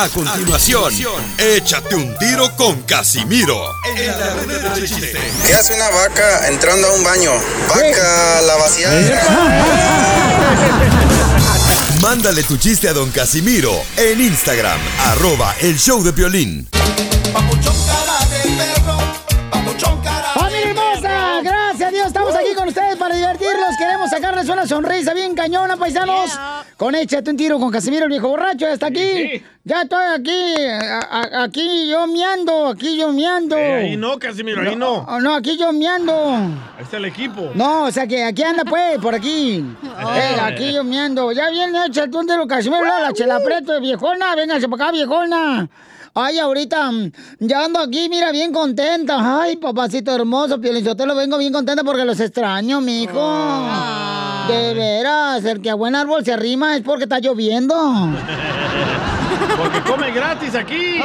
A continuación, échate un tiro con Casimiro. En la ruleta de chiste. ¿Qué hace una vaca entrando a un baño? Vaca, la vacía. Mándale tu chiste a don Casimiro en Instagram, arroba el show de violín. ¡Familia sonrisa bien cañona, paisanos. Con Échate un tiro con Casimiro, el viejo borracho. Ya está aquí. Ya estoy aquí. a- a- aquí yo miando, aquí yo miando. Eh, ahí no, Casimiro, ahí no. No, no, aquí yo miando. Ahí está el equipo. No, o sea que aquí anda pues, por aquí. Eh, aquí yo miando. Ya viene, échate un tiro, Casimiro, la, la chela preto, viejona. Véngase para acá, viejona. Ay, ahorita mm, ya ando aquí, mira, bien contenta. Ay, papacito hermoso, lo vengo bien contenta porque los extraño, mijo. De veras, el que a buen árbol se arrima es porque está lloviendo. Porque come gratis aquí.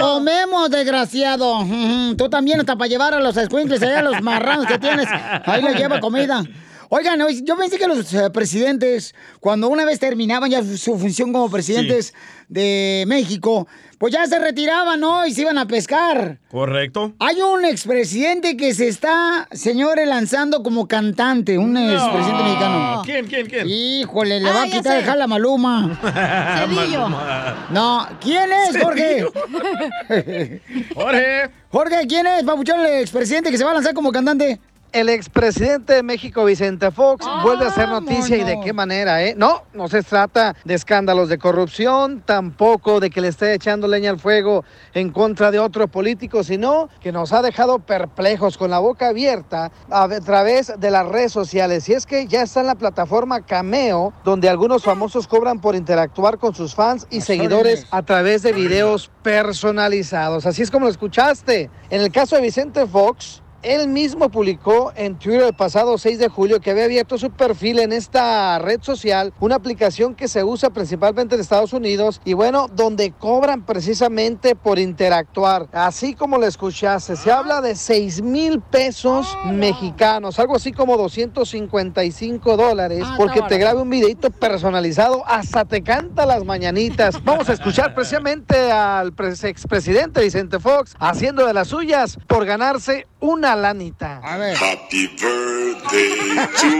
Comemos, desgraciado. Tú también hasta para llevar a los escuincles allá, a los marranos que tienes. Ahí les lleva comida. Oigan, yo pensé que los eh, presidentes, cuando una vez terminaban ya su, su función como presidentes de México, pues ya se retiraban, ¿no? Y se iban a pescar. Correcto. Hay un expresidente que se está, señores, lanzando como cantante, un expresidente mexicano. ¿Quién, quién, quién? Híjole, le va Ah, a ya quitar el jala Maluma. Cedillo. No, ¿quién es, Jorge? Jorge. Jorge, ¿quién es, Papuchón, el expresidente que se va a lanzar como cantante? El expresidente de México, Vicente Fox, vuelve a hacer noticia y de qué manera, ¿eh? No, no se trata de escándalos de corrupción, tampoco de que le esté echando leña al fuego en contra de otro político, sino que nos ha dejado perplejos con la boca abierta a a través de las redes sociales. Y es que ya está en la plataforma Cameo, donde algunos famosos cobran por interactuar con sus fans y seguidores a través de videos personalizados. Así es como lo escuchaste. En el caso de Vicente Fox, él mismo publicó en Twitter el pasado 6 de julio que había abierto su perfil en esta red social, una aplicación que se usa principalmente en Estados Unidos y bueno, donde cobran precisamente por interactuar. Así como lo escuchaste, se habla de 6 mil pesos mexicanos, algo así como 255 dólares, porque te grabe un videito personalizado, hasta te canta las mañanitas. Vamos a escuchar precisamente al pres- expresidente Vicente Fox haciendo de las suyas por ganarse una lanita. A ver. Happy birthday to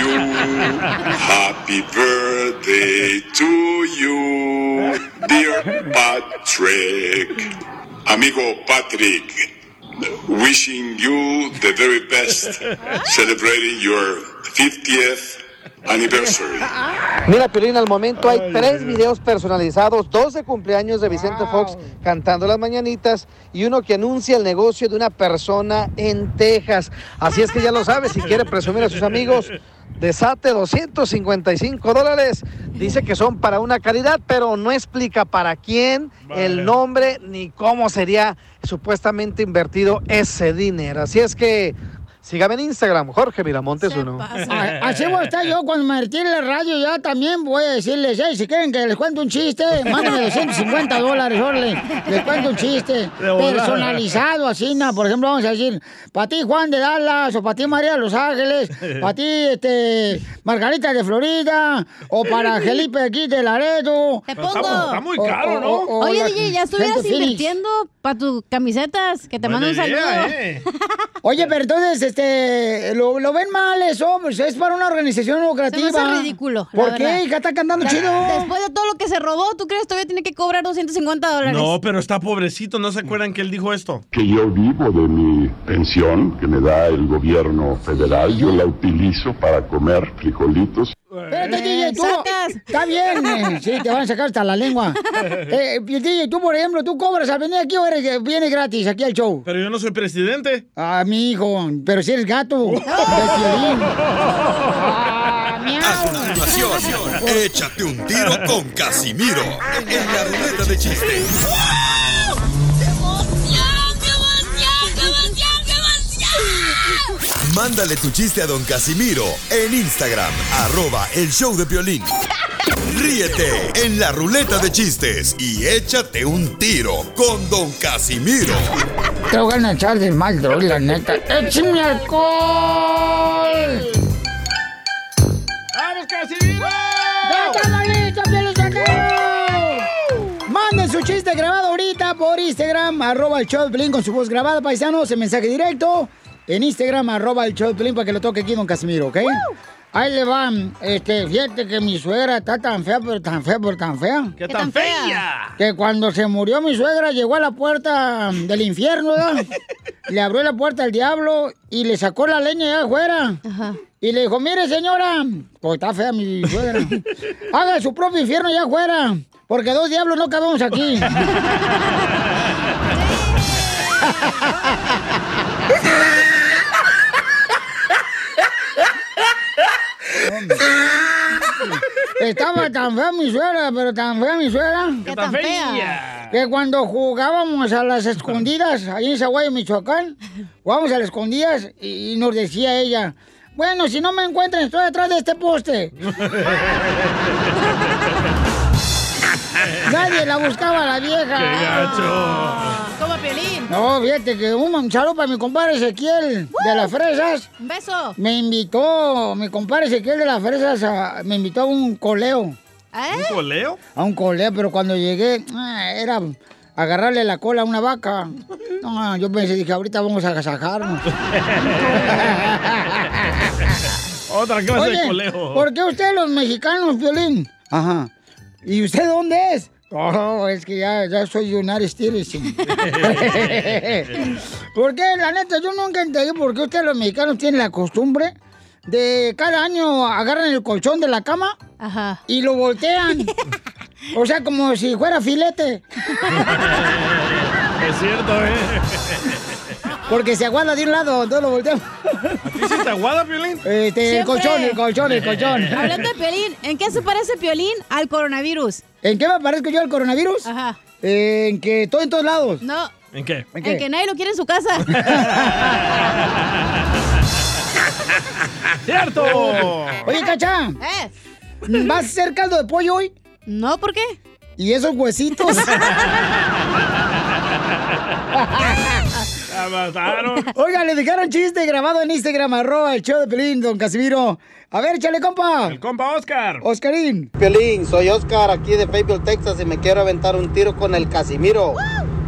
you. Happy birthday to you, dear Patrick. Amigo Patrick, wishing you the very best, celebrating your 50th anniversary. Mira, Piolín, al momento hay tres videos personalizados, dos de cumpleaños de Vicente Fox cantando las mañanitas y uno que anuncia el negocio de una persona en Texas. Así es que ya lo sabes, si quiere presumir a sus amigos, desate 255 dólares. Dice que son para una caridad, pero no explica para quién, el nombre, ni cómo sería supuestamente invertido ese dinero. Así es que... Sígame en Instagram, Jorge Miramontes uno. Así voy a estar yo cuando me retire la radio. Ya también voy a decirles, hey, si quieren que les cuente un chiste, mándenme 250 dólares, órale. Les cuento un chiste personalizado, así, ¿no? Por ejemplo, vamos a decir, para ti Juan de Dallas, o para ti María de Los Ángeles, para ti este, Margarita de Florida, o para Felipe aquí de Laredo. Te pongo. Oye, DJ, ya estuvieras invirtiendo para tus camisetas, que te mando un saludo. Oye, pero entonces, este, lo, lo ven mal eso, pues es para una organización lucrativa. hace ridículo. ¿Por verdad. qué? hija está cantando Ya, chido. Después de todo lo que se robó, ¿tú crees que todavía tiene que cobrar 250 dólares? No, pero está pobrecito. ¿No se acuerdan que él dijo esto? que yo vivo de mi pensión que me da el gobierno federal, yo la utilizo para comer frijolitos. Espérate, DJ, tú. Está bien. eh, Sí, te van a sacar hasta la lengua. Eh, DJ, tú, por ejemplo, tú cobras al venir aquí o eres que viene gratis aquí al show. Pero yo no soy presidente. Ah, mi hijo, pero si eres gato. de Piolín. A continuación, échate un tiro con Casimiro en la ruleta de chistes. Mándale tu chiste a don Casimiro en Instagram, arroba el show de violín. Ríete en la ruleta de chistes y échate un tiro con don Casimiro. Te voy a echar de mal, droga, la neta. ¡Échame alcohol! ¡Vamos, Casimiro! ¡Ya estamos listos, Sotelo! su chiste grabado ahorita por Instagram, arroba el show de Pelín con su voz grabada, paisanos, en mensaje directo. En Instagram, arroba el show de Pelín para que lo toque aquí don Casimiro, ¿ok? Ahí le van. Este, fíjate que mi suegra está tan fea, pero tan fea, pero tan fea. ¿Qué tan fea? Que cuando se murió mi suegra llegó a la puerta del infierno, ¿verdad? le abrió la puerta al diablo y le sacó la leña allá afuera. Y le dijo, mire señora, pues está fea mi suegra. Haga su propio infierno allá afuera, porque dos diablos no cabemos aquí. Estaba tan fea mi suegra, pero tan fea mi suegra. ¿Qué tan fea? Que cuando jugábamos a las escondidas, ahí en Zaguayo, Michoacán, jugábamos a las escondidas y, y nos decía ella, bueno, si no me encuentran, estoy atrás de este poste. Nadie la buscaba la vieja. ¡Qué gacho! No, fíjate que un saludo para mi compadre Ezequiel de las fresas. Un beso. Me invitó, mi compadre Ezequiel de las fresas, a- me invitó a un coleo. ¿Eh? ¿Un coleo? A un coleo, pero cuando llegué, ah, era agarrarle la cola a una vaca. No, yo pensé, dije, ahorita vamos a agasajarnos. Otra clase de Oye, coleo. ¿por qué ustedes los mexicanos, Violín? Ajá. ¿Y usted dónde es? Oh, es que ya, ya soy United Citizen. ¿Por qué? La neta, yo nunca entendí por qué ustedes los mexicanos tienen la costumbre de cada año agarran el colchón de la cama Ajá. y lo voltean. O sea, como si fuera filete. Es cierto, ¿eh? Porque se aguanta de un lado, entonces lo volteamos. ¿Dice te aguada, Piolín? Este, el colchón, el colchón, el colchón. Hablando de Piolín, ¿en qué se parece Piolín al coronavirus? ¿En qué me parezco yo al coronavirus? Ajá. En que estoy en todos lados. No, ¿En qué? ¿En en qué? que nadie lo quiere en su casa. ¡Cierto! Oye, Cacha, ¿Eh? ¿vas a hacer caldo de pollo hoy? No, ¿por qué? ¿Y esos huesitos? La mataron. Oiga, le dejaron chiste grabado en Instagram, arroba el show de Pelín, don Casimiro. A ver, échale, compa. El compa Oscar. Oscarín. Piolín, soy Oscar aquí de Fayetteville, Texas y me quiero aventar un tiro con el Casimiro.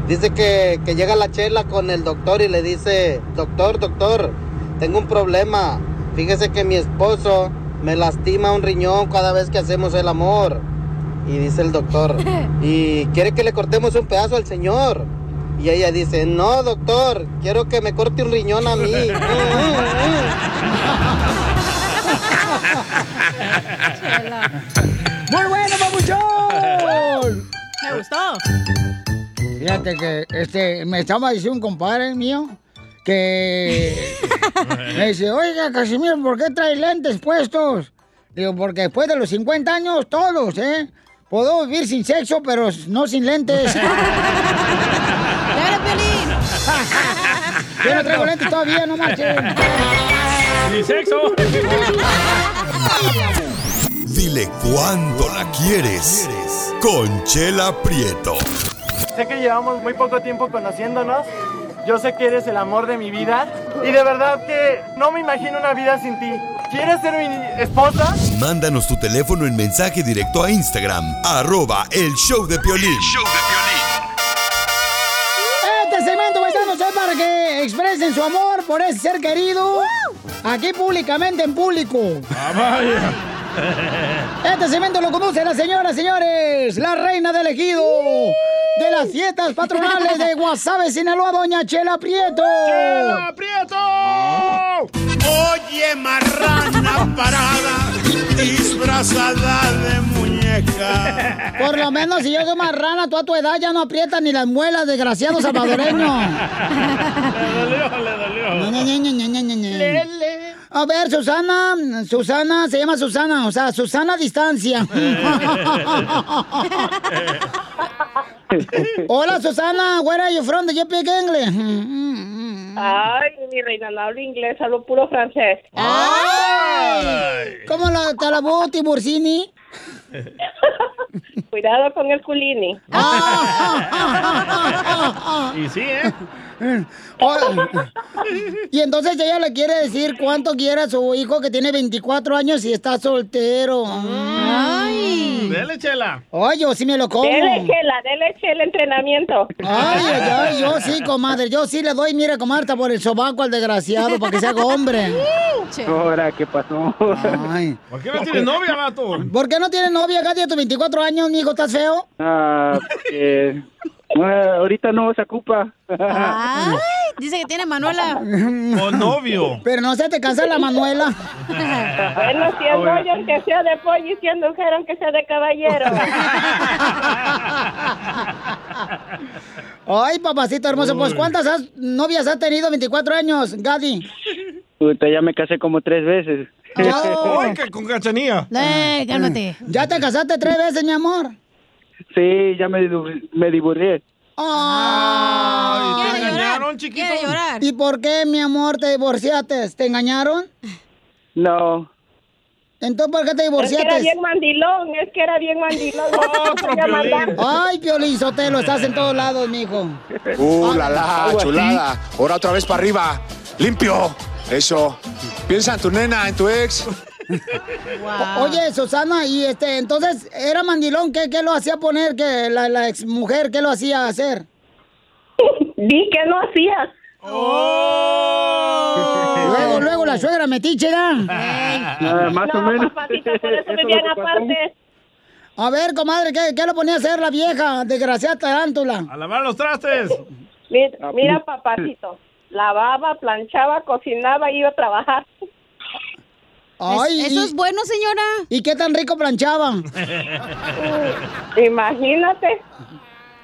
Dice que, que llega la chela con el doctor y le dice, doctor, doctor, tengo un problema. Fíjese que mi esposo me lastima un riñón cada vez que hacemos el amor. Y dice el doctor, ¿y quiere que le cortemos un pedazo al señor? Y ella dice, no, doctor, quiero que me corte un riñón a mí. ¡Muy bueno, papuchón! Me gustó. Fíjate que este, me estaba diciendo un compadre mío que me dice, oiga, Casimiro, ¿por qué trae lentes puestos? Digo, porque después de los 50 años, todos, ¿eh? Puedo vivir sin sexo, pero no sin lentes. ¡Dale, Piolín! Yo no traigo lentes todavía, no marchen. Ni sexo. Dile cuándo la quieres. Conchela Prieto. Sé que llevamos muy poco tiempo conociéndonos. Yo sé que eres el amor de mi vida. Y de verdad que no me imagino una vida sin ti. ¿Quieres ser mi esposa? Mándanos tu teléfono en mensaje directo a Instagram, arroba el show de Piolín. Este es para que expresen su amor por ese ser querido. Aquí públicamente, en público. Ah, vaya. Este segmento lo conduce la señora, señores, la reina del ejido de las fiestas patronales de Guasave, Sinaloa, doña Chela Prieto. ¡Chela Prieto! Oye, marrana parada, disfrazada de Por lo menos si yo soy marrana, tú a tu edad ya no aprietas ni las muelas, desgraciado salvadoreño. Le dolió, le dolió. A ver, Susana, Susana, se llama Susana, o sea, Susana a distancia. Hola, Susana, where are you from? Do you speak English? Ay, mi reina, no hablo inglés, hablo puro francés. ¡Ay! ¿Cómo la talabó Tiburcini? Cuidado con el culini. Y sí, ¿eh? Y entonces ella le quiere decir cuánto quiere a su hijo que tiene 24 años y está soltero. Ay. De Dele, chela. Oye, yo sí me lo como. Dele chela, dele chela entrenamiento. Ay, ay, ay, yo sí, comadre. Yo sí le doy, mire, comadre, hasta por el sobaco al desgraciado para que se haga hombre. Ahora, ¿qué pasó? Ay. ¿Por qué no tienes novia, vato? ¿Por qué no tienes novia, Katy, a tus 24 años, mijo? ¿Estás feo? Ah, porque, ah, ahorita no se ocupa. Ay, dice que tiene Manuela. O novio. Pero no se te cansa la Manuela. Bueno, si es pollo, aunque sea de pollo y si es mujer, aunque sea de caballero. Ay, papacito hermoso, pues ¿cuántas has- novias has tenido 24 años, Gadi? Puta, ya me casé como tres veces. Ay, que con cachanía. Eh, cálmate. ¿Ya te casaste tres veces, mi amor? Sí, ya me, me divorcié. Ay, ¿te engañaron, chiquito? Llorar. ¿Y por qué, mi amor, te divorciaste? ¿Te engañaron? No. Entonces, ¿por qué te Es que divorciaste? era bien mandilón, es que era bien mandilón. Ay, Piolín Sotelo, estás en todos lados, mijo. Uh, la la, chulada. Ahora otra vez para arriba. Limpio. Eso. Piensa en tu nena, en tu ex. O- Oye, Susana, y este, entonces, ¿era mandilón? ¿Qué, qué lo hacía poner? que la, la ex mujer, ¿qué lo hacía hacer? Vi que no hacías. Luego, luego la suegra metiche, ¿da? Ah, más o No, menos. papacito, por eso Eso pasó. aparte. A ver, comadre, ¿qué, qué lo ponía a hacer la vieja, desgraciada tarántula? A lavar los trastes. Mira, mira, papacito. Lavaba, planchaba, cocinaba y iba a trabajar. Ay, ¿Eso es bueno, señora? ¿Y qué tan rico planchaba? Imagínate.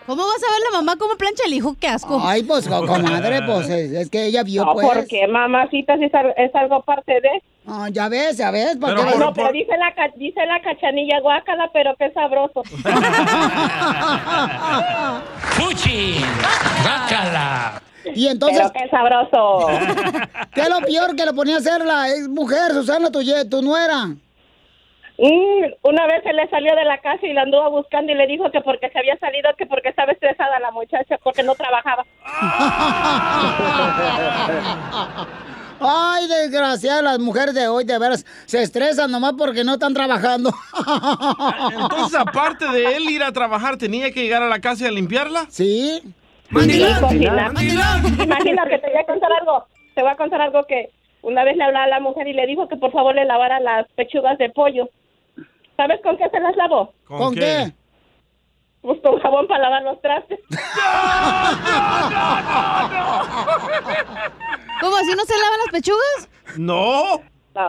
¿Cómo vas a ver la mamá cómo plancha el hijo? ¡Qué asco! Ay, pues, co- comadre, pues, es, es que ella vio, No, pues. porque mamacita si es al- es algo parte de. Ah, ya ves, ya ves, ¿para Pero qué? No, pero dice la, dice la cachanilla guácala, pero qué sabroso. ¡Fuchi! ¡Bácala! Y entonces, pero qué sabroso. ¿qué es lo peor que le ponía a hacer la ex mujer, Susana, tu, tu nuera? Mm, una vez se le salió de la casa y la anduvo buscando y le dijo que porque se había salido, que porque estaba estresada la muchacha, porque no trabajaba. Ay, desgraciada, las mujeres de hoy de veras se estresan nomás porque no están trabajando. Entonces, aparte de él ir a trabajar, ¿tenía que llegar a la casa y a limpiarla? Sí. Y cocinar. Imagínate, te voy a contar algo. Te voy a contar algo que una vez le hablaba a la mujer y le dijo que por favor le lavara las pechugas de pollo. ¿Sabes con qué se las lavó? ¿Con, qué? Pues con jabón para lavar los trastes. ¿Cómo así no se lavan las pechugas? No. No.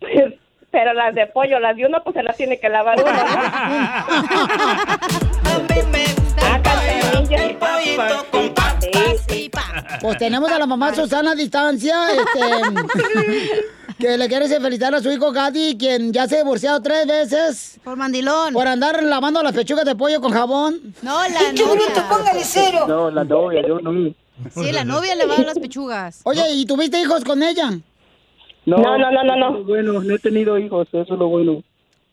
Pero las de pollo, las de uno, pues se las tiene que lavar uno. Ah, cachanilla. Sí, sí. Pues tenemos a la mamá Susana a distancia, este, que le quiere felicitar a su hijo Gadi, quien ya se ha divorciado tres veces. Por mandilón. Por andar lavando las pechugas de pollo con jabón. No, la novia. No, la novia, yo no. Sí, la novia le va a las pechugas. Oye, ¿y tuviste hijos con ella? No, No, no, no, no, no. Bueno, no he tenido hijos, eso es lo bueno.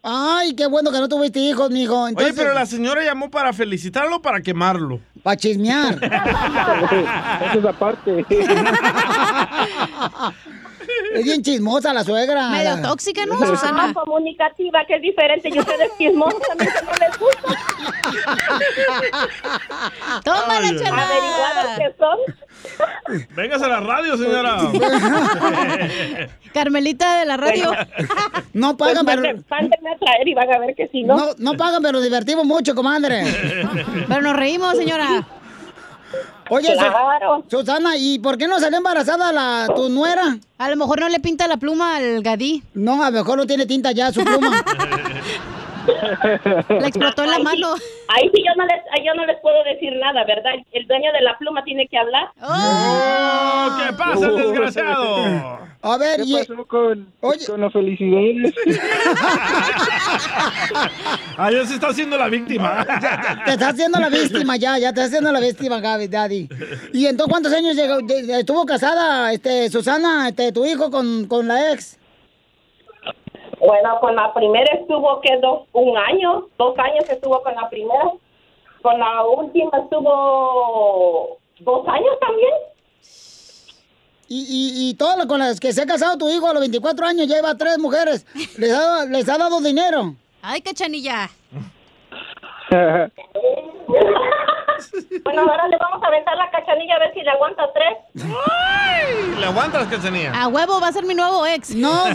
Ay, qué bueno que no tuviste hijos, mijo. Oye, pero la señora llamó para felicitarlo o para quemarlo. Para chismear. Eso es aparte. Es bien chismosa la suegra. Medio La- tóxica, ¿no, No, Susana? comunicativa, que es diferente. Y ustedes chismosos también que no les gusta. Tómala, chela. Averiguados que son. Véngase a la radio, señora. Carmelita de la radio. No Pues pagan, pero... manden- mándenme a traer y van a ver que sí, ¿no? No, no pagan, pero nos divertimos mucho, comadre. Pero nos reímos, señora. Oye, Claro. Susana, ¿y por qué no salió embarazada la, tu nuera? A lo mejor no le pinta la pluma al gadí. No, a lo mejor no tiene tinta ya su pluma. Le explotó en la Ahí sí- mano. Ahí sí yo no les, ahí yo no les puedo decir nada, ¿verdad? El dueño de la pluma tiene que hablar. ¡Oh! ¿Qué pasa, el desgraciado? A ver, ¿Qué y... pasó con, Oye. con la felicidad? Ah, ya se está haciendo la víctima. Te está haciendo la víctima ya, ya te está haciendo la víctima, Gaby, Daddy. ¿Y entonces cuántos años llegó, de- de- estuvo casada, este, Susana, este, tu hijo con, con la ex? Bueno, con la primera estuvo que dos, un año, dos años estuvo con la primera. Con la última estuvo dos años también. Y, y, y todo lo con las que se ha casado tu hijo a los 24 años, ya lleva tres mujeres. ¿Les ha, les ha dado dinero? Ay, cachanilla. Bueno, ahora le vamos a aventar la cachanilla a ver si le aguanta tres. ¡Ay! ¿Le aguantas, Cachanilla? A huevo, va a ser mi nuevo ex. No.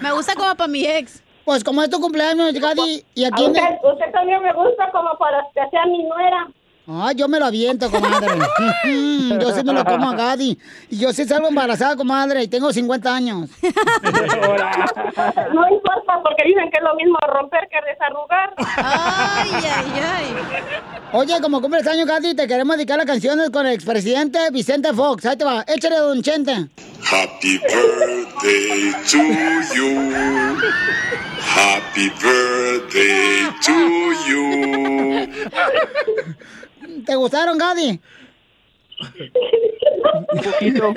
Me gusta como para mi ex. Pues como es tu cumpleaños, Gadi, y aquí... A usted, usted también me gusta como para que sea mi nuera. Ay, yo me lo aviento, comadre. yo sí me lo como a Gadi. Y yo sí salgo embarazada, comadre, y tengo 50 años. No importa, porque dicen que es lo mismo romper que desarrugar. Ay, ay, ay. Oye, como cumples años, Gadi, te queremos dedicar las canciones con el expresidente Vicente Fox. Ahí te va, échale, don Chente. Happy birthday to you. Happy birthday to you. ¿Te gustaron, Gadi? Un poquito.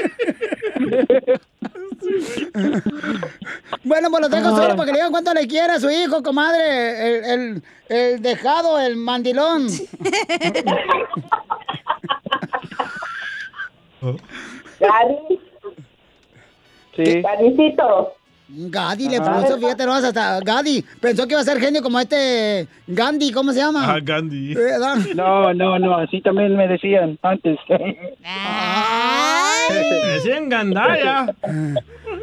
Bueno, pues lo dejo solo para que le digan cuánto le quiere a su hijo, comadre. El, el, el dejado, el mandilón. Gadi, Sí. Gadicito. Gadi le puso, fíjate, no, hasta Gadi. Pensó que iba a ser genio como este Gandhi, ¿cómo se llama? Ah, Gandhi. ¿verdad? No, no, no, así también me decían antes. Me decían Gandaya.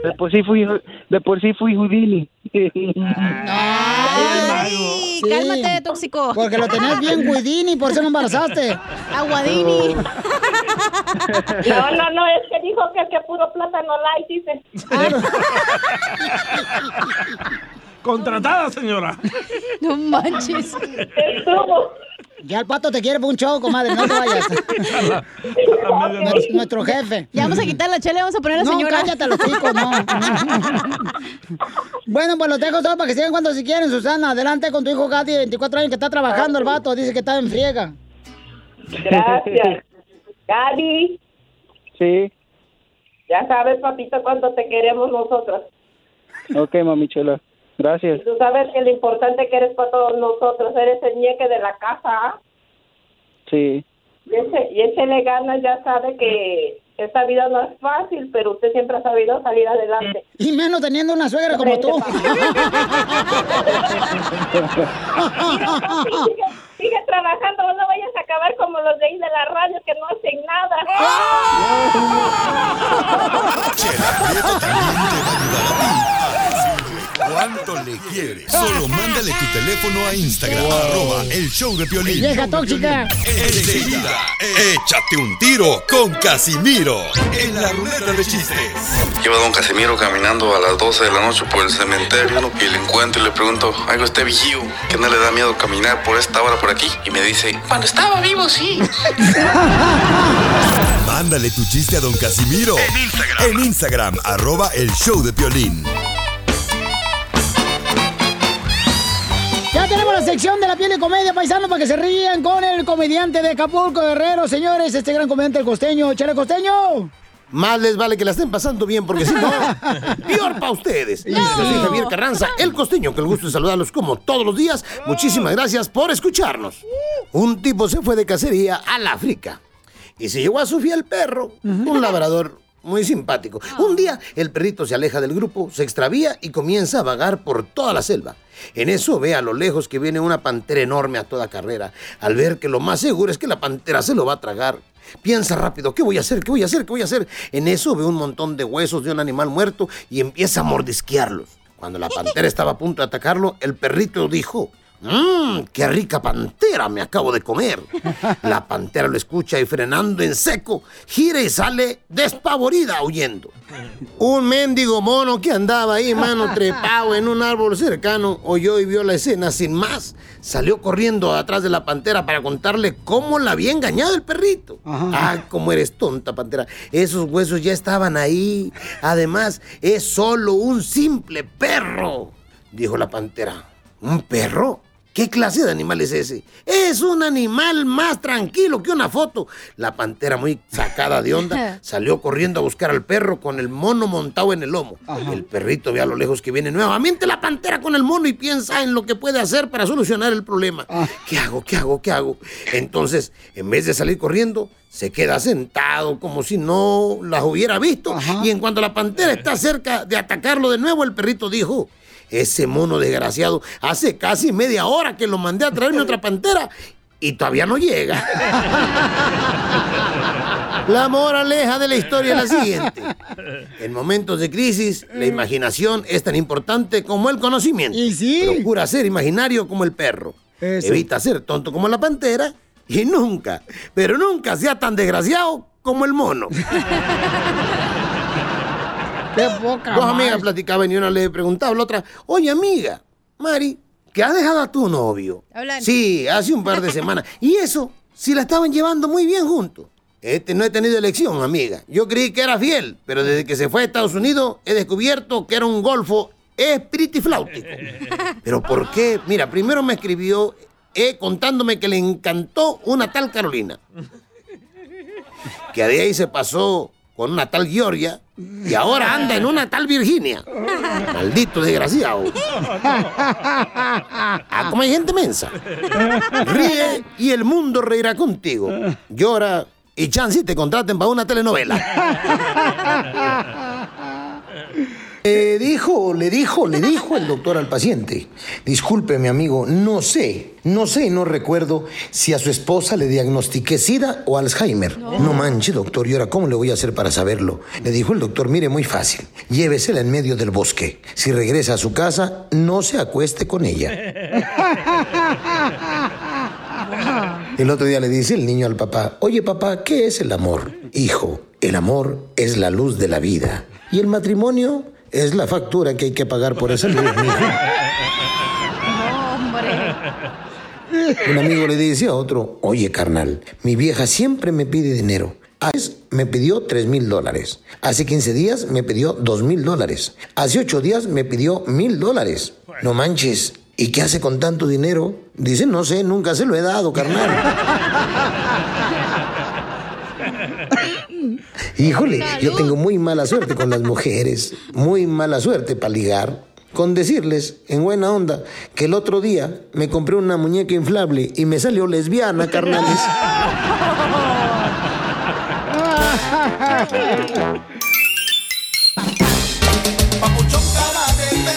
De por sí fui, de por sí fui Houdini. Ay, cálmate, tóxico. Porque lo tenías bien, Guidini, por eso no embarazaste. Aguadini. No, no, no, es que dijo que, que puro plátano light, dice. Contratada, señora. No manches. Estuvo. Ya el pato te quiere por un show, comadre, no te vayas. Nues- Nuestro jefe. Ya vamos a quitar la chela y vamos a poner a la No, señora. cállate los chicos, no. bueno, pues los dejo solo para que sigan cuando si quieren, Susana. Adelante con tu hijo Gati, de 24 años, que está trabajando el vato. Dice que está en friega. Gracias. Gadi, Sí. ya sabes, papito, cuánto te queremos nosotros. Ok, mami chula. Gracias. Tú sabes que lo importante que eres para todos nosotros, eres el ñeque de la casa, ¿ah? Sí. Y, ese, y échele ganas, ya sabe que esta vida no es fácil, pero usted siempre ha sabido salir adelante. Y menos teniendo una suegra como tú. sigue, sigue trabajando, no vayas a acabar como los de ahí de la radio que no hacen nada. Chela cuánto le quieres. Solo mándale tu teléfono a Instagram, arroba el show de Piolín. Vieja tóxica. Enseguida, échate un tiro con Casimiro en la ruleta de chistes. Lleva don Casimiro caminando a las 12 de la noche por el cementerio ¿no? y le encuentro y le pregunto, algo este vigío, que no le da miedo caminar por esta hora por aquí. Y me dice, cuando estaba vivo, sí. Mándale tu chiste a don Casimiro en Instagram, en Instagram arroba el show de Piolín. La sección de la piel de comedia, paisano, para que se rían con el comediante de Acapulco, Guerrero, señores, este gran comediante el costeño, Chale Costeño. Más les vale que la estén pasando bien, porque si no, peor para ustedes. Yo soy Javier Carranza, el costeño, que el gusto de saludarlos como todos los días. Muchísimas gracias por escucharnos. Un tipo se fue de cacería al África y se llevó a su fiel perro, un labrador muy simpático. Un día el perrito se aleja del grupo, se extravía y comienza a vagar por toda la selva. En eso ve a lo lejos que viene una pantera enorme a toda carrera. Al ver que lo más seguro es que la pantera se lo va a tragar. Piensa rápido, ¿qué voy a hacer? ¿Qué voy a hacer? ¿Qué voy a hacer? En eso ve un montón de huesos de un animal muerto y empieza a mordisquearlos. Cuando la pantera estaba a punto de atacarlo, el perrito dijo, ¡Mmm! ¡Qué rica pantera me acabo de comer! La pantera lo escucha y frenando en seco, gira y sale despavorida huyendo. Un mendigo mono que andaba ahí, mano, trepado en un árbol cercano, oyó y vio la escena sin más. Salió corriendo atrás de la pantera para contarle cómo la había engañado el perrito. Ah, cómo eres tonta, pantera. Esos huesos ya estaban ahí. Además, es solo un simple perro, dijo la pantera. ¿Un perro? ¿Qué clase de animal es ese? Es un animal más tranquilo que una foto. La pantera, muy sacada de onda, salió corriendo a buscar al perro con el mono montado en el lomo. El perrito ve a lo lejos que viene nuevamente la pantera con el mono y piensa en lo que puede hacer para solucionar el problema. ¿Qué hago? ¿Qué hago? ¿Qué hago? Entonces, en vez de salir corriendo, se queda sentado como si no las hubiera visto. Y en cuanto la pantera está cerca de atacarlo de nuevo, el perrito dijo, ese mono desgraciado, hace casi media hora que lo mandé a traerme otra pantera y todavía no llega. La moraleja de la historia es la siguiente. En momentos de crisis, la imaginación es tan importante como el conocimiento. Procura ser imaginario como el perro. Eso. Evita ser tonto como la pantera y nunca, pero nunca sea tan desgraciado como el mono. Qué poca Dos amigas platicaban y una le preguntaba a la otra, oye amiga, Mari, ¿que has dejado a tu novio? Hablan. Sí, hace un par de semanas. Y eso, si la estaban llevando muy bien juntos. Este no he tenido elección, amiga. Yo creí que era fiel, pero desde que se fue a Estados Unidos he descubierto que era un golfo espiritifláutico. ¿Pero por qué? Mira, primero me escribió eh, contándome que le encantó una tal Carolina. Que de ahí se pasó con una tal Georgia y ahora anda en una tal Virginia. Maldito desgraciado. Ah, como hay gente mensa. Ríe y el mundo reirá contigo. Llora y chance te contraten para una telenovela. Le dijo, le dijo, le dijo el doctor al paciente. Disculpe, mi amigo, no sé, no sé y no recuerdo si a su esposa le diagnostiqué SIDA o Alzheimer. No, manche, doctor, ¿y ahora cómo le voy a hacer para saberlo? Le dijo el doctor, mire, muy fácil. Llévesela en medio del bosque. Si regresa a su casa, no se acueste con ella. El otro día le dice el niño al papá, oye papá, ¿qué es el amor? Hijo, el amor es la luz de la vida. Y el matrimonio es la factura que hay que pagar por esa luz, mijo. Un amigo le dice a otro, oye carnal, mi vieja siempre me pide dinero. Hace me pidió 3 mil dólares. Hace 15 días me pidió 2 mil dólares. Hace 8 días me pidió mil dólares. No manches. ¿Y qué hace con tanto dinero? Dice, no sé, nunca se lo he dado, carnal. Híjole, yo tengo muy mala suerte con las mujeres. Muy mala suerte para ligar. Con decirles, en buena onda, que el otro día me compré una muñeca inflable y me salió lesbiana, carnales.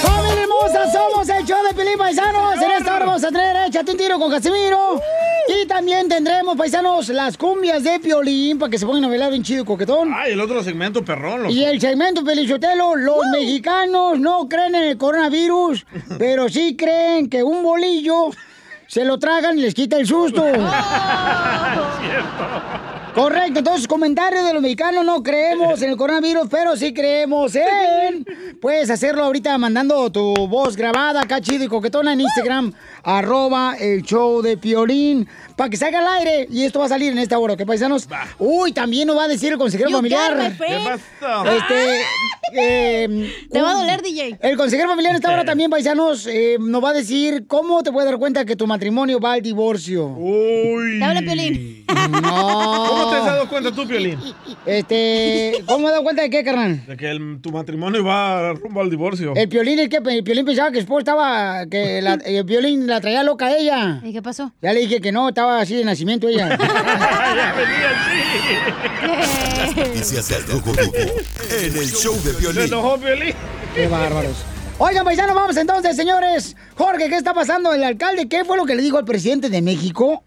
¡Familia hermosa! Somos el show de Pelín Paisanos. En esta hora vamos a tener Échate un tiro con Casimiro. Y también tendremos, paisanos, las cumbias de Piolín para que se pongan a bailar bien chido y coquetón. Ay, el otro segmento perrón. loco. Y el segmento Pelichotelo, los mexicanos no creen en el coronavirus, pero sí creen que un bolillo se lo tragan y les quita el susto. Correcto, entonces comentarios de los mexicanos no creemos en el coronavirus, pero sí creemos en. Puedes hacerlo ahorita mandando tu voz grabada acá chido y coquetona en Instagram, arroba el show de Piolín, para que salga al aire. Y esto va a salir en esta hora, ¿ok, paisanos? Uy, también nos va a decir el consejero You familiar. ¿Qué pasó? Este. eh, Te va a doler, DJ. El consejero familiar en esta hora también, paisanos, eh, nos va a decir cómo te puedes dar cuenta que tu matrimonio va al divorcio. Uy. Te habla Piolín. No. ¿Cómo te has dado cuenta tú, Piolín? Este, ¿cómo me he dado cuenta de qué, carnal? De que el- tu matrimonio va rumbo al divorcio. El piolín es que el piolín pensaba que después estaba, que la- el piolín la traía loca a ella. ¿Y qué pasó? Ya le dije que no, estaba así de nacimiento ella. Las noticias del Rojo Vivo en el show de Piolín. Qué bárbaros. Oigan, paisanos, vamos entonces, señores. Jorge, ¿qué está pasando? El alcalde, ¿qué fue lo que le dijo al presidente de México?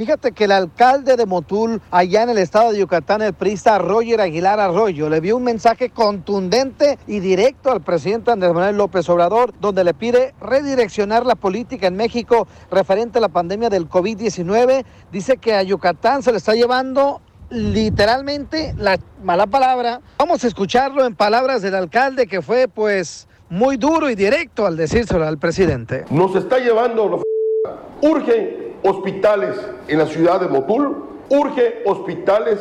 Fíjate que el alcalde de Motul, allá en el estado de Yucatán, el priista Roger Aguilar Arroyo, le dio un mensaje contundente y directo al presidente Andrés Manuel López Obrador, donde le pide redireccionar la política en México referente a la pandemia del COVID-19. Dice que a Yucatán se le está llevando literalmente la mala palabra. Vamos a escucharlo en palabras del alcalde, que fue pues muy duro y directo al decírselo al presidente. Nos está llevando la Urge hospitales en la ciudad de Motul, urge hospitales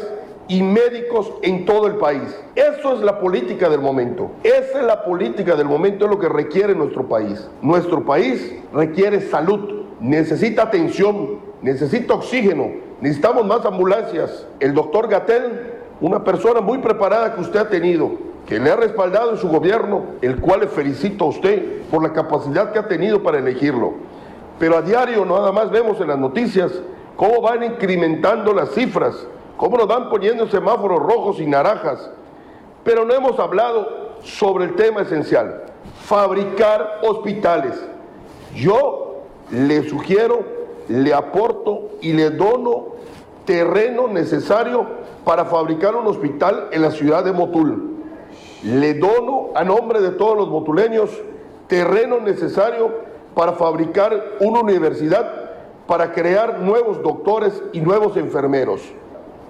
y médicos en todo el país. Eso es la política del momento. Esa es la política del momento, es lo que requiere nuestro país. Nuestro país requiere salud, necesita atención, necesita oxígeno, necesitamos más ambulancias. El doctor Gatel, una persona muy preparada que usted ha tenido, que le ha respaldado en su gobierno, el cual le felicito a usted por la capacidad que ha tenido para elegirlo. Pero a diario nada más vemos en las noticias cómo van incrementando las cifras, cómo nos van poniendo semáforos rojos y naranjas. Pero no hemos hablado sobre el tema esencial, fabricar hospitales. Yo le sugiero, le aporto y le dono terreno necesario para fabricar un hospital en la ciudad de Motul. Le dono a nombre de todos los motuleños terreno necesario para fabricar una universidad para crear nuevos doctores y nuevos enfermeros.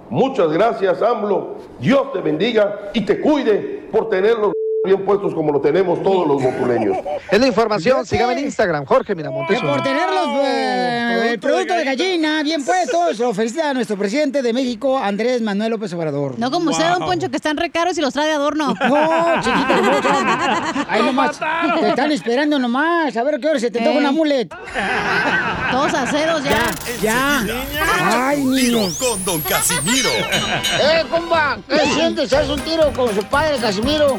Muchas gracias, AMLO. Dios te bendiga y te cuide por tenerlos bien puestos como lo tenemos todos los motuleños. Es la información, sígame en Instagram, Jorge Miramontes. Que por tener los, eh, el producto de gallina bien puestos, lo felicita a nuestro presidente de México, Andrés Manuel López Obrador. No como usted, don Poncho, que están re caros y los trae de adorno. No, chiquita hermosa. Ahí nomás, te están esperando nomás. A ver qué hora se te toca una mulet. Todos aceros ya. Ya. Ay, niño. Con Don Casimiro. Eh, compa, ¿qué sientes? ¿Haz un tiro con su padre, Casimiro?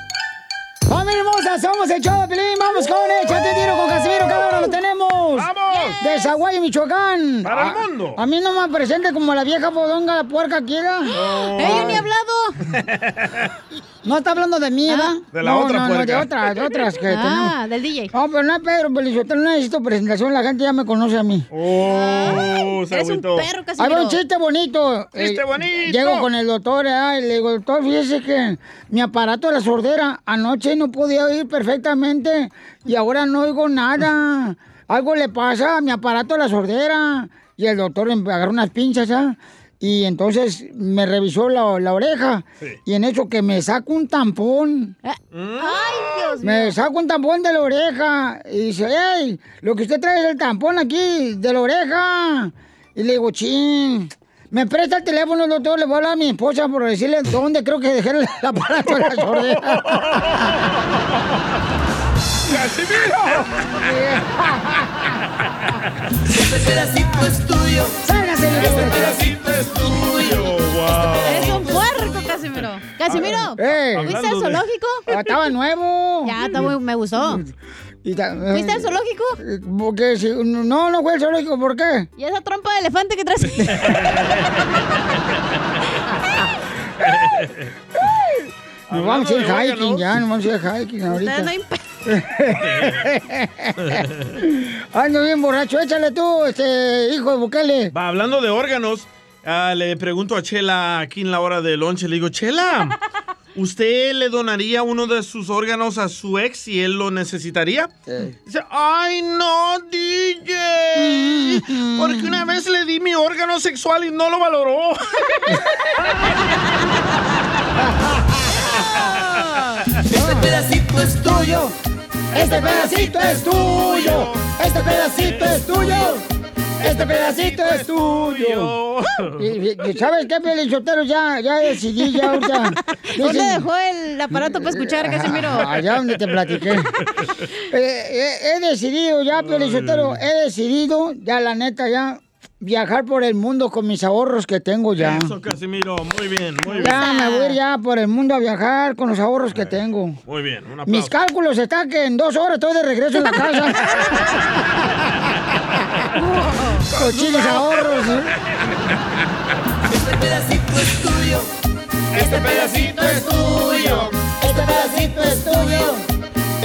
¡Familia hermosa! Somos el show de Pelín. Vamos con Échate tiro con Casimiro. Cada hora lo tenemos. ¡Vamos! De Zaguayo, Michoacán. Para el mundo. A, mí no me presente como la vieja podonga, la puerca quiera. ¡Ella ni ha hablado! No está hablando de mí, ¿verdad? De la no, otra no, no, de otras, de otras que Ah, tenemos. del DJ. No, pero no es Pedro Pelizotelo, no necesito presentación, la gente ya me conoce a mí. Oh, se Eres un perro, Ahí va un chiste bonito. Chiste Eh, bonito. Llego con el doctor eh, y le digo, doctor, fíjese que mi aparato de la sordera anoche no podía oír perfectamente y ahora no oigo nada. Algo le pasa a mi aparato de la sordera. Y el doctor agarró unas pinzas, ¿ah? Y entonces me revisó la, la oreja. Y en eso que me saco un tampón. Ay, Dios mío. Me saco un tampón de la oreja y dice, hey, lo que usted trae es el tampón aquí, de la oreja. Y le digo, chin, me presta el teléfono, doctor, le voy a hablar a mi esposa por decirle dónde creo que dejé el aparato de la sordera. Este pedacito es tuyo. ¡Sálgase, Este pedacito es tuyo. wow. Eres un puerco, Casimiro. Casimiro, Eh. ¿fuiste al Hablando de- zoológico? Ah, Estaba nuevo. Ya, está muy- me gustó. Y ta- ¿Fuiste al zoológico? eh, Porque si, no, no fue el zoológico, ¿por qué? ¿Y esa trompa de elefante que traes? Nos vamos a ir hiking ya, nos vamos a ir hiking ahorita. Ustedes no Ando bien borracho, échale tú, este hijo de Bukele. Va, hablando de órganos, ah, le pregunto a Chela aquí en la hora de lonche, le digo, Chela, ¿usted le donaría uno de sus órganos a su ex si él lo necesitaría? Dice, ay no, DJ, porque una vez le di mi órgano sexual y no lo valoró. Este pedacito es tuyo. Este pedacito es tuyo. Este pedacito es tuyo. Este pedacito es tuyo. Y- y- y ¿Sabes qué, Pelichotero? Ya, ya decidí, ya ahorita. ¿Dónde Dicen- dejó el aparato para escuchar, Casimiro? Allá donde te platiqué. Eh, eh, he decidido ya, Pelichotero, he decidido, ya la neta, ya viajar por el mundo con mis ahorros que tengo ya. Eso, Casimiro, muy bien, muy bien. Ya me voy a ir ya por el mundo a viajar con los ahorros que tengo. Muy bien, un Mis aplauso. cálculos están que en dos horas estoy de regreso en la casa. Cochinos ahorros. ¿eh? Este pedacito es tuyo. Este pedacito es tuyo. Este pedacito es tuyo.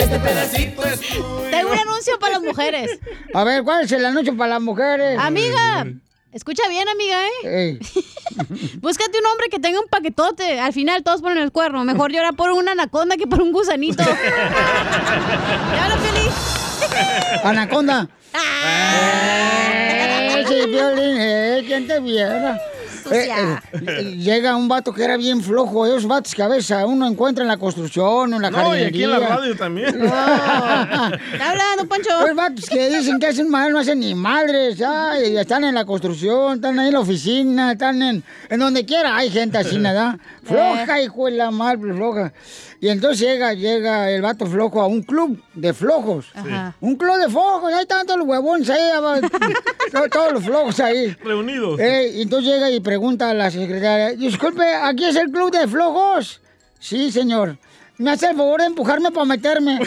Este pedacito es tuyo. Tengo un anuncio para las mujeres. A ver, ¿cuál es el anuncio para las mujeres? Amiga, escucha bien, amiga, ¿eh? Búscate un hombre que tenga un paquetote. Al final todos ponen el cuerno. Mejor llora por una anaconda que por un gusanito. ¿Ya hablo, feliz? Anaconda. Eh, sí, Piolín, eh, ¿quién te viera? Eh, eh, llega un vato que era bien flojo, esos vatos que a veces uno encuentra en la construcción en la No, y aquí en la radio también. Está hablando, Pancho. Los vatos que dicen que hacen mal, no hacen ni madres, ay, están en la construcción, están ahí en la oficina, están en, en donde quiera. Hay gente así, nada. Floja, hijo de la mal, floja. Y entonces llega, llega el vato flojo a un club de flojos. Ajá. Un club de flojos, ahí están todos los huevones ahí, todos los flojos ahí. Reunidos. Eh, y entonces llega y pregunta a la secretaria, disculpe, ¿aquí es el club de flojos? Sí, señor. ¿Me hace el favor de empujarme para meterme?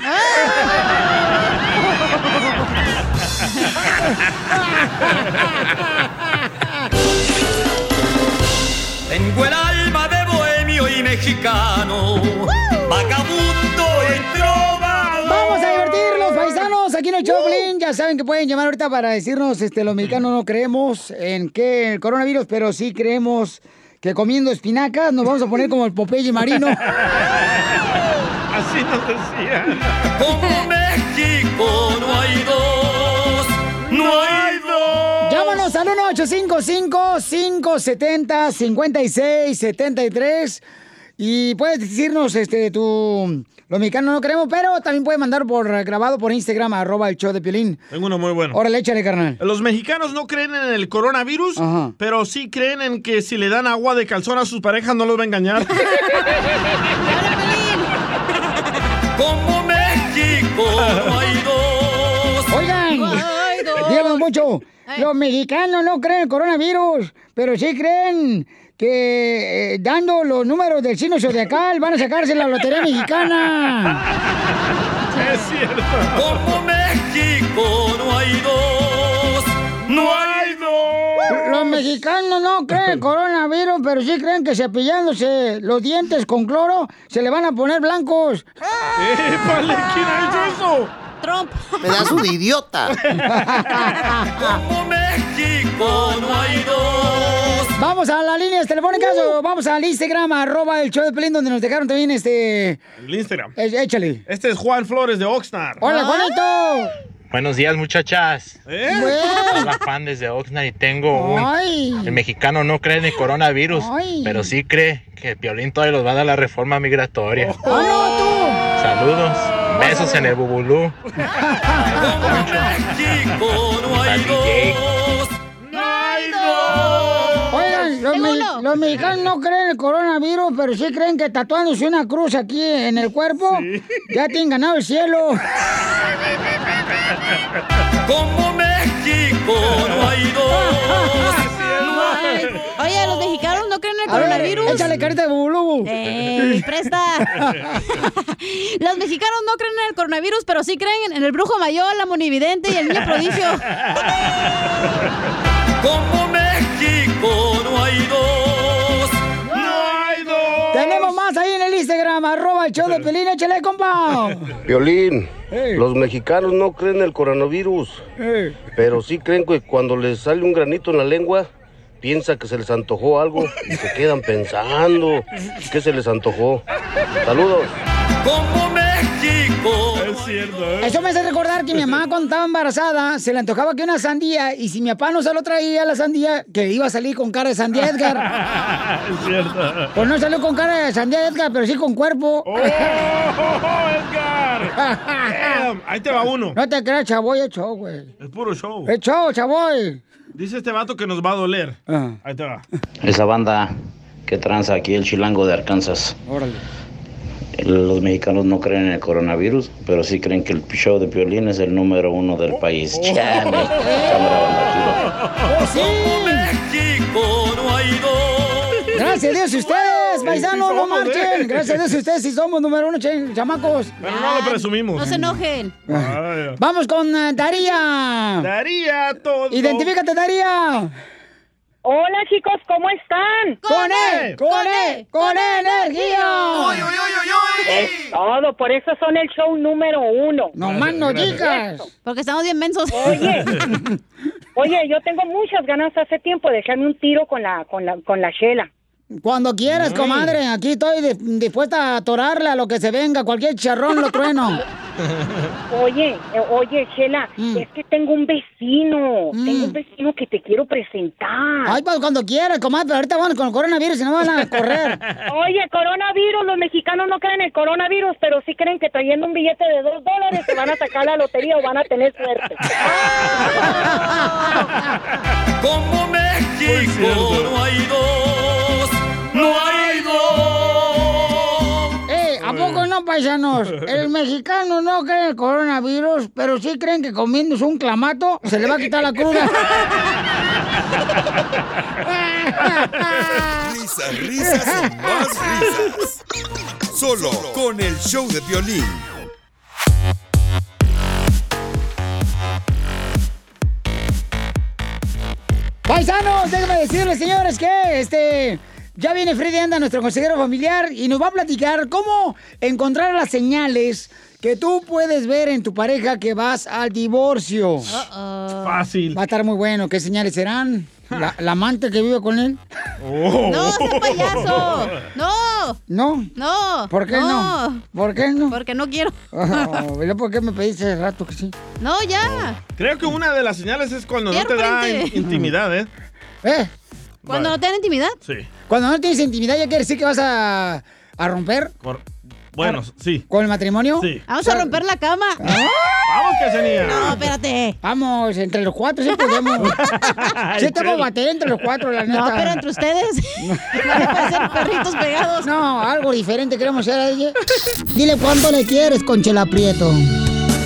Tengo el alma de bohemio y mexicano, vagabundo aquí en el Choplin. Ya saben que pueden llamar ahorita para decirnos, este, los mexicanos no creemos en que el coronavirus, pero sí creemos que comiendo espinacas nos vamos a poner como el Popeye marino. Así nos decía. Como México no hay dos, no hay dos. Llámanos al 1-855-570-5673 y puedes decirnos, este, tu... Los mexicanos no creemos, pero también puedes mandar por grabado por Instagram, arroba el show de Piolín. Tengo uno muy bueno. Órale, échale, carnal. Los mexicanos no creen en el coronavirus, pero sí creen en que si le dan agua de calzón a sus parejas no los va a engañar. Como México no hay dos. Oigan, díganos mucho. Los mexicanos no creen en el coronavirus, pero sí creen que eh, dando los números del signo zodiacal van a sacarse la lotería mexicana. Es cierto. Como México no hay dos, no hay dos. Los mexicanos no creen el coronavirus, pero sí creen que cepillándose los dientes con cloro se le van a poner blancos. ¡Épale! ¿Quién ha hecho eso? Trump. Pedazo de idiota. Como México no hay dos. Vamos a las líneas telefónicas o vamos al Instagram, arroba el show de Pelín, donde nos dejaron también este... El Instagram. Eh, Échale. Este es Juan Flores de Oxnard. Hola, Juanito. Buenos días, muchachas. ¿Eh? Fan desde Oxnard y tengo un... Ay. El mexicano no cree en el coronavirus, Ay. pero sí cree que el Piolín todavía los va a dar la reforma migratoria. ¡Oh, no, tú! Saludos, besos en el bubulú. los, me- los mexicanos no creen en el coronavirus, pero sí creen que tatuándose una cruz aquí en el cuerpo ya tienen ganado el cielo. Como México no hay dos. No hay dos. Oye, los mexicanos no creen en el A ver, coronavirus. échale carita de bubulubu. ¡Ey, presta! Los mexicanos no creen en el coronavirus, pero sí creen en el brujo mayor, la monividente y el niño prodigio. Como México no hay dos. No hay dos. Tenemos más ahí en el Instagram, arroba el show de Pelín, échale, compa. Violín, los mexicanos no creen en el coronavirus, pero sí creen que cuando les sale un granito en la lengua, piensa que se les antojó algo y se quedan pensando qué se les antojó. Saludos. Como México. Es cierto, ¿eh? Eso me hace recordar que mi mamá cuando estaba embarazada se le antojaba que una sandía y si mi papá no se lo traía la sandía, que iba a salir con cara de sandía Edgar. es cierto. Pues no salió con cara de sandía Edgar, pero sí con cuerpo. ¡Oh, Edgar! Ahí te va uno. No te creas, chavoy, es show, güey. Es puro show. Es show, chavoy. Dice este vato que nos va a doler. Ah. Ahí te va. Esa banda que tranza aquí el chilango de Arkansas. Órale. Los mexicanos no creen en el coronavirus, pero sí creen que el show de Piolín es el número uno del país. Chale. Cámara, banda, ¡Oh, México no hay dos. Gracias a Dios y ustedes, paisanos, sí no marchen. Gracias a Dios y ustedes sí somos número uno, chamacos. Pero no lo presumimos. No se enojen. Ay, Vamos con eh, Daría. Daría todo. Identifícate, Daría. Hola chicos, ¿cómo están? ¡Con él! ¡Con él! ¡Con energía! Es todo, por eso son el show número uno. No más no digas. Porque estamos bien mensos. Oye, oye, yo tengo muchas ganas hace tiempo de echarme un tiro con la, con la, con la Shela. Cuando quieras, comadre. Aquí estoy di- dispuesta a atorarle a lo que se venga. Cualquier charrón lo trueno. Oye, eh, oye, Chela, Mm. es que tengo un vecino, tengo un vecino que te quiero presentar. Ay, pues cuando quieras, comadre, pero ahorita vamos con el coronavirus y no van a correr. Oye, coronavirus, los mexicanos no creen en el coronavirus, pero sí creen que trayendo un billete de dos dólares se van a sacar la lotería o van a tener suerte. Como México no hay dos, no hay dos. ¿A poco no, paisanos? El mexicano no cree en el coronavirus, pero sí creen que comiéndose un clamato se le va a quitar la cruda. Risas, risas y más risas. Solo con el show de violín. Paisanos, déjenme decirles, señores, que este. Ya viene Freddy Anda, nuestro consejero familiar, y nos va a platicar cómo encontrar las señales que tú puedes ver en tu pareja que vas al divorcio. Fácil. Va a estar muy bueno. ¿Qué señales serán? ¿La, la amante que vive con él? No, ese payaso. No. ¿No? No. ¿Por qué no? ¿Por qué no? Porque no quiero. Oh, ¿verdad ¿Por qué me pediste hace rato que sí? No, ya. Creo que una de las señales es cuando no te da frente. in- intimidad, ¿eh? ¿Eh? Cuando no te dan intimidad. Sí. Cuando no tienes intimidad, ¿ya quiere decir que vas a, a romper Cor- Bueno, sí. con el matrimonio? Sí. Vamos a romper la cama. Vamos, Cachanilla. No, espérate. Vamos, entre los cuatro sí podemos. sí puedo bater entre los cuatro, la neta. No, pero entre ustedes. No perritos pegados. No, algo diferente queremos hacer a ella. Dile cuánto le quieres, Conchela Prieto.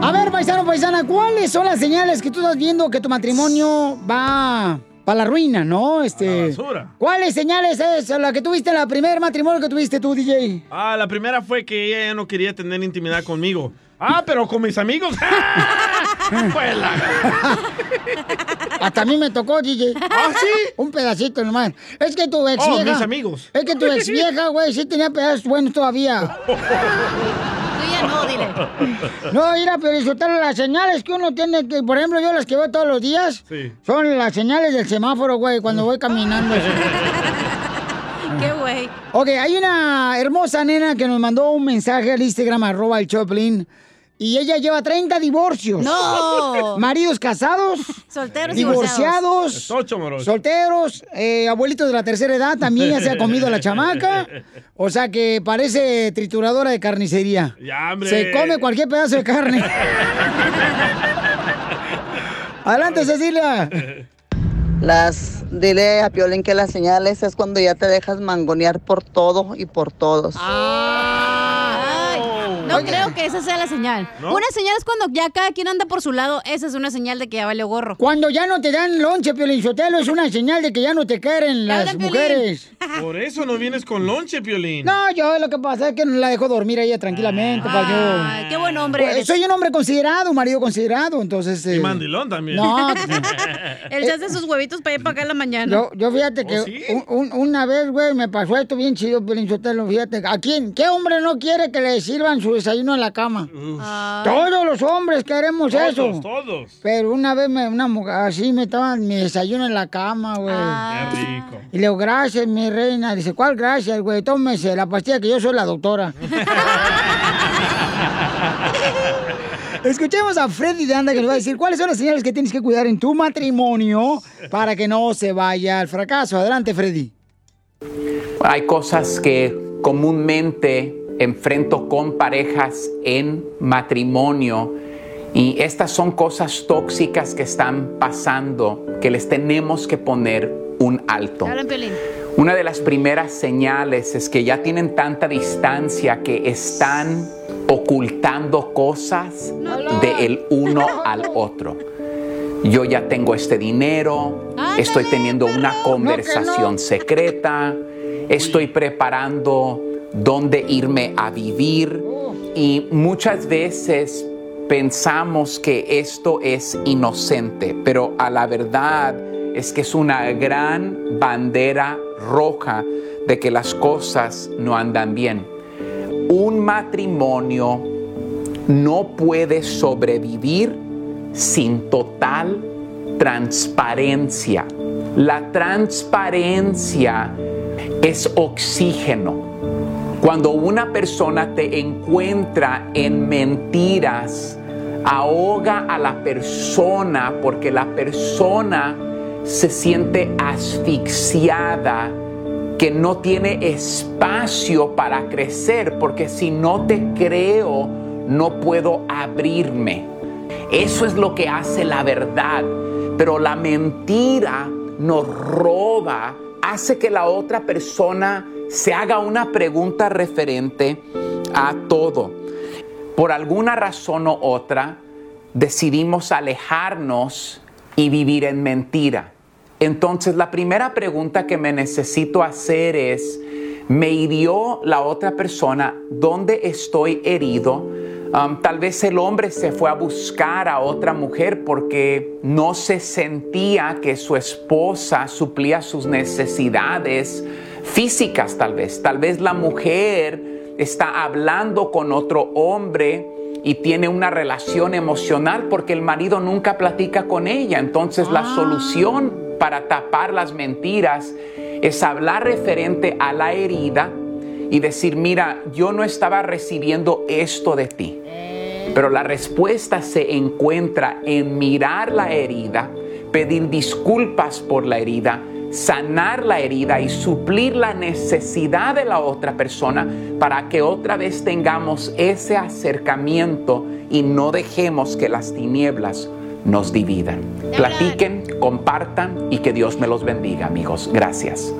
A ver, paisano, paisana, ¿cuáles son las señales que tú estás viendo que tu matrimonio va para la ruina, no? Este, basura. ¿Cuáles señales es la que tuviste en la primer matrimonio que tuviste tú, DJ? Ah, la primera fue que ella ya no quería tener intimidad conmigo. Ah, pero con mis amigos. La- Hasta a mí me tocó, DJ. ¿Ah, sí? Un pedacito nomás. Es que tu ex Oh, vieja... mis amigos. Es que tu ex vieja, güey, sí tenía pedazos buenos todavía. Tú ya no, dile. No, mira, pero disfrutar las señales que uno tiene, que, por ejemplo, yo las que veo todos los días, Sí. son las señales del semáforo, güey, cuando voy caminando. Qué güey. ok, hay una hermosa nena que nos mandó un mensaje al Instagram, arroba el Choplin, y ella lleva 30 divorcios. No. Maridos casados, Solteros divorciados, morocho. solteros, eh, abuelitos de la tercera edad, también ya se ha comido la chamaca. O sea que parece trituradora de carnicería. Ya, hombre. Se come cualquier pedazo de carne. Adelante, Cecilia. Las, dile a Piolín que las señales es cuando ya te dejas mangonear por todo y por todos. Ay, no creo que esa sea la señal. ¿No? Una señal es cuando ya cada quien anda por su lado. Esa es una señal de que ya vale gorro. Cuando ya no te dan lonche, Piolín Sotelo, es una señal de que ya no te quieren las mujeres. Por eso no vienes con lonche, Piolín. No, yo lo que pasa es que no la dejo dormir a ella tranquilamente para yo. Ay, qué buen hombre Pues, eres. soy un hombre considerado, un marido considerado, entonces. Y eh, mandilón también. No, Él se hace sus huevitos para ir para acá en la mañana. Yo, yo fíjate que ¿Oh, sí? un- un- una vez, güey, me pasó esto bien chido, Piolín Sotelo, fíjate. ¿A quién? ¿Qué hombre no quiere que le sirvan su desayuno en la cama? Todos los hombres queremos Todos, eso. todos. Pero una vez me, una mujer así me estaban mi desayuno en la cama, güey. Ah. Qué rico. Y le digo, gracias, mi reina. Dice, ¿cuál gracias, güey? Tómese la pastilla que yo soy la doctora. Escuchemos a Freddy de Anda que nos va a decir cuáles son las señales que tienes que cuidar en tu matrimonio para que no se vaya al fracaso. Adelante, Freddy. Hay cosas que comúnmente enfrento con parejas en matrimonio y estas son cosas tóxicas que están pasando que les tenemos que poner un alto. Una de las primeras señales es que ya tienen tanta distancia que están ocultando cosas de el uno al otro. Yo ya tengo este dinero, estoy teniendo una conversación secreta, estoy preparando dónde irme a vivir y muchas veces pensamos que esto es inocente, pero a la verdad es que es una gran bandera roja de que las cosas no andan bien. Un matrimonio no puede sobrevivir sin total transparencia. La transparencia es oxígeno. Cuando una persona te encuentra en mentiras, ahoga a la persona porque la persona se siente asfixiada, que no tiene espacio para crecer, porque si no te creo, no puedo abrirme. Eso es lo que hace la verdad. Pero la mentira nos roba, hace que la otra persona se haga una pregunta referente a todo. Por alguna razón u otra, decidimos alejarnos y vivir en mentira. Entonces la primera pregunta que me necesito hacer es, ¿me hirió la otra persona? ¿Dónde estoy herido? Um, tal vez el hombre se fue a buscar a otra mujer porque no se sentía que su esposa suplía sus necesidades físicas tal vez. Tal vez la mujer está hablando con otro hombre y tiene una relación emocional porque el marido nunca platica con ella. Entonces la solución para tapar las mentiras es hablar referente a la herida y decir, mira, yo no estaba recibiendo esto de ti. Pero la respuesta se encuentra en mirar la herida, pedir disculpas por la herida, sanar la herida y suplir la necesidad de la otra persona para que otra vez tengamos ese acercamiento y no dejemos que las tinieblas nos dividan. Platiquen, compartan y que Dios me los bendiga, amigos. Gracias.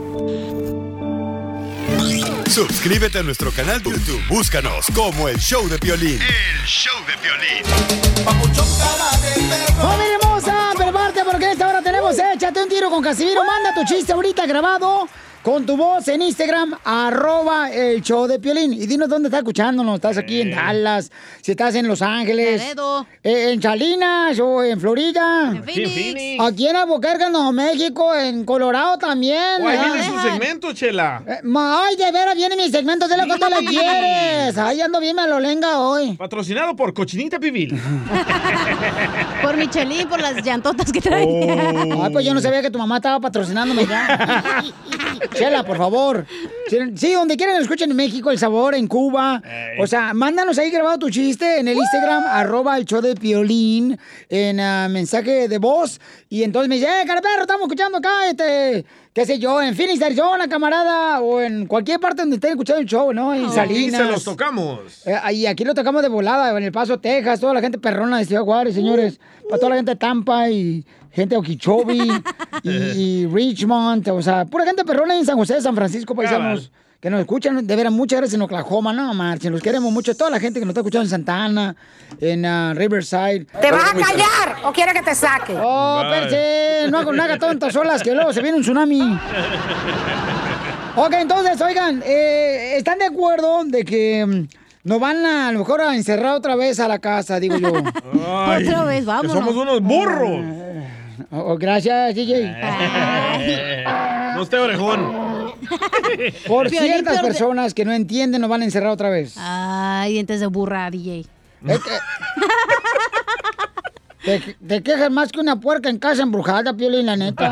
Suscríbete a nuestro canal de YouTube. Búscanos como el Show de Piolín. El show de violín. ¡Familia hermosa! Prepárate porque a esta hora tenemos Échate un tiro con Casimiro. Manda tu chiste ahorita grabado con tu voz en Instagram, arroba el show de Piolín. Y dinos dónde estás escuchándonos. ¿Estás aquí en Dallas? Si estás en Los Ángeles. Eh, en Salinas o en Florida. En Phoenix. En Phoenix. Aquí en Albuquerque, Nuevo México. En Colorado también. Oh, ahí viene su segmento, Chela. Eh, ma, Ay, de veras viene mi segmento de lo que tú le quieres. Ay, ando bien malolenga hoy. Patrocinado por Cochinita Pibil. Por Michelin, por las llantotas que trae. Oh. Ay, pues yo no sabía que tu mamá estaba patrocinándome ya. Chela, por favor. Sí, donde quieran escuchen en México, El Sabor, en Cuba. O sea, mándanos ahí grabado tu chiste en el Instagram, arroba el show de Piolín, en ah, mensaje de voz. Y entonces me dice, eh, cara perro, estamos escuchando acá, este, qué sé yo, en Phoenix, Arizona, camarada, o en cualquier parte donde estén escuchando el show, ¿no? En Y Salinas. se los tocamos. Eh, y aquí lo tocamos de volada, en El Paso, Texas, toda la gente perrona de Ciudad Juárez, señores. Para toda la gente de Tampa y gente de Okeechobee y, y Richmond, o sea, pura gente perrona en San José de San Francisco, paisanos. Que nos escuchan, de veras, muchas gracias en Oklahoma, no marchen, los queremos mucho. Toda la gente que nos está escuchando en Santa Ana, en ah, Riverside. ¿Te vas a callar o quieres que te saque? Oh, perse, no hago nada tontas solas, que luego se viene un tsunami. Ok, entonces, oigan, eh, ¿están de acuerdo de que mm, nos van a, a lo mejor a encerrar otra vez a la casa, digo yo? Ay, Otra vez, vámonos. somos unos burros. Oh, gracias, DJ. No esté orejón. Por ciertas personas que no entienden, nos van a encerrar otra vez. Ay, dientes de burra, DJ. Es que- Te, te quejas más que una puerca en casa embrujada, Piolín, la neta.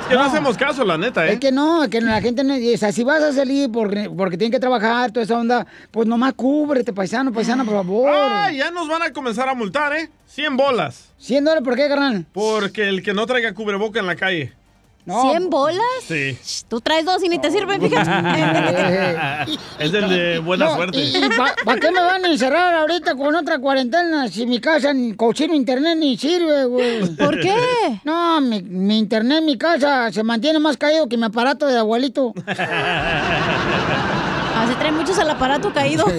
Es que no, hacemos caso, la neta, ¿eh? Es que no, que la gente no... O sea, si vas a salir porque, porque tienen que trabajar, toda esa onda, pues nomás cúbrete, paisano, paisana, por favor. Ah, ya nos van a comenzar a multar, ¿eh? 100 bolas. ¿100 dólares por qué, carnal? Porque el que no traiga cubreboca en la calle. ¿100 bolas? Sí. Tú traes dos y ni te sirven, fíjate. es el de buena No, suerte. ¿Y, para qué me van a encerrar ahorita con otra cuarentena si mi casa ni cochino internet ni sirve, güey? ¿Por qué? No, mi, mi internet en mi casa se mantiene más caído que mi aparato de abuelito. Así trae muchos al aparato caído.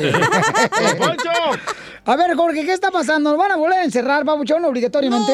A ver, Jorge, ¿qué está pasando? ¿Nos van a volver a encerrar, babuchón, obligatoriamente?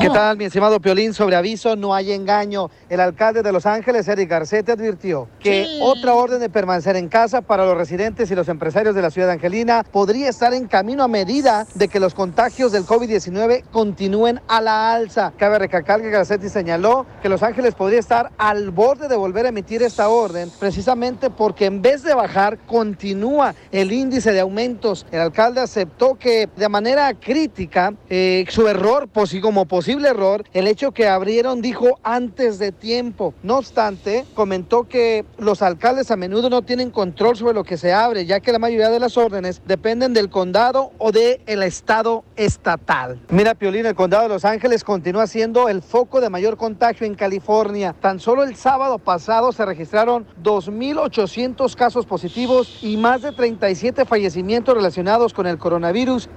¿Qué tal, mi estimado Piolín? Sobre aviso, no hay engaño. El alcalde de Los Ángeles, Eric Garcetti, advirtió que Sí. otra orden de permanecer en casa para los residentes y los empresarios de la ciudad de Angelina podría estar en camino a medida de que los contagios del COVID-19 continúen a la alza. Cabe recalcar que Garcetti señaló que Los Ángeles podría estar al borde de volver a emitir esta orden, precisamente porque en vez de bajar, continúa el índice de aumentos. El alcalde aceptó que de manera crítica eh, su error, posi- como posible error, el hecho que abrieron, dijo, antes de tiempo. No obstante, comentó que los alcaldes a menudo no tienen control sobre lo que se abre, ya que la mayoría de las órdenes dependen del condado o del estado estatal. Mira, Piolín, el condado de Los Ángeles continúa siendo el foco de mayor contagio en California. Tan solo el sábado pasado se registraron 2.800 casos positivos y más de 37 fallecimientos relacionados con el coronavirus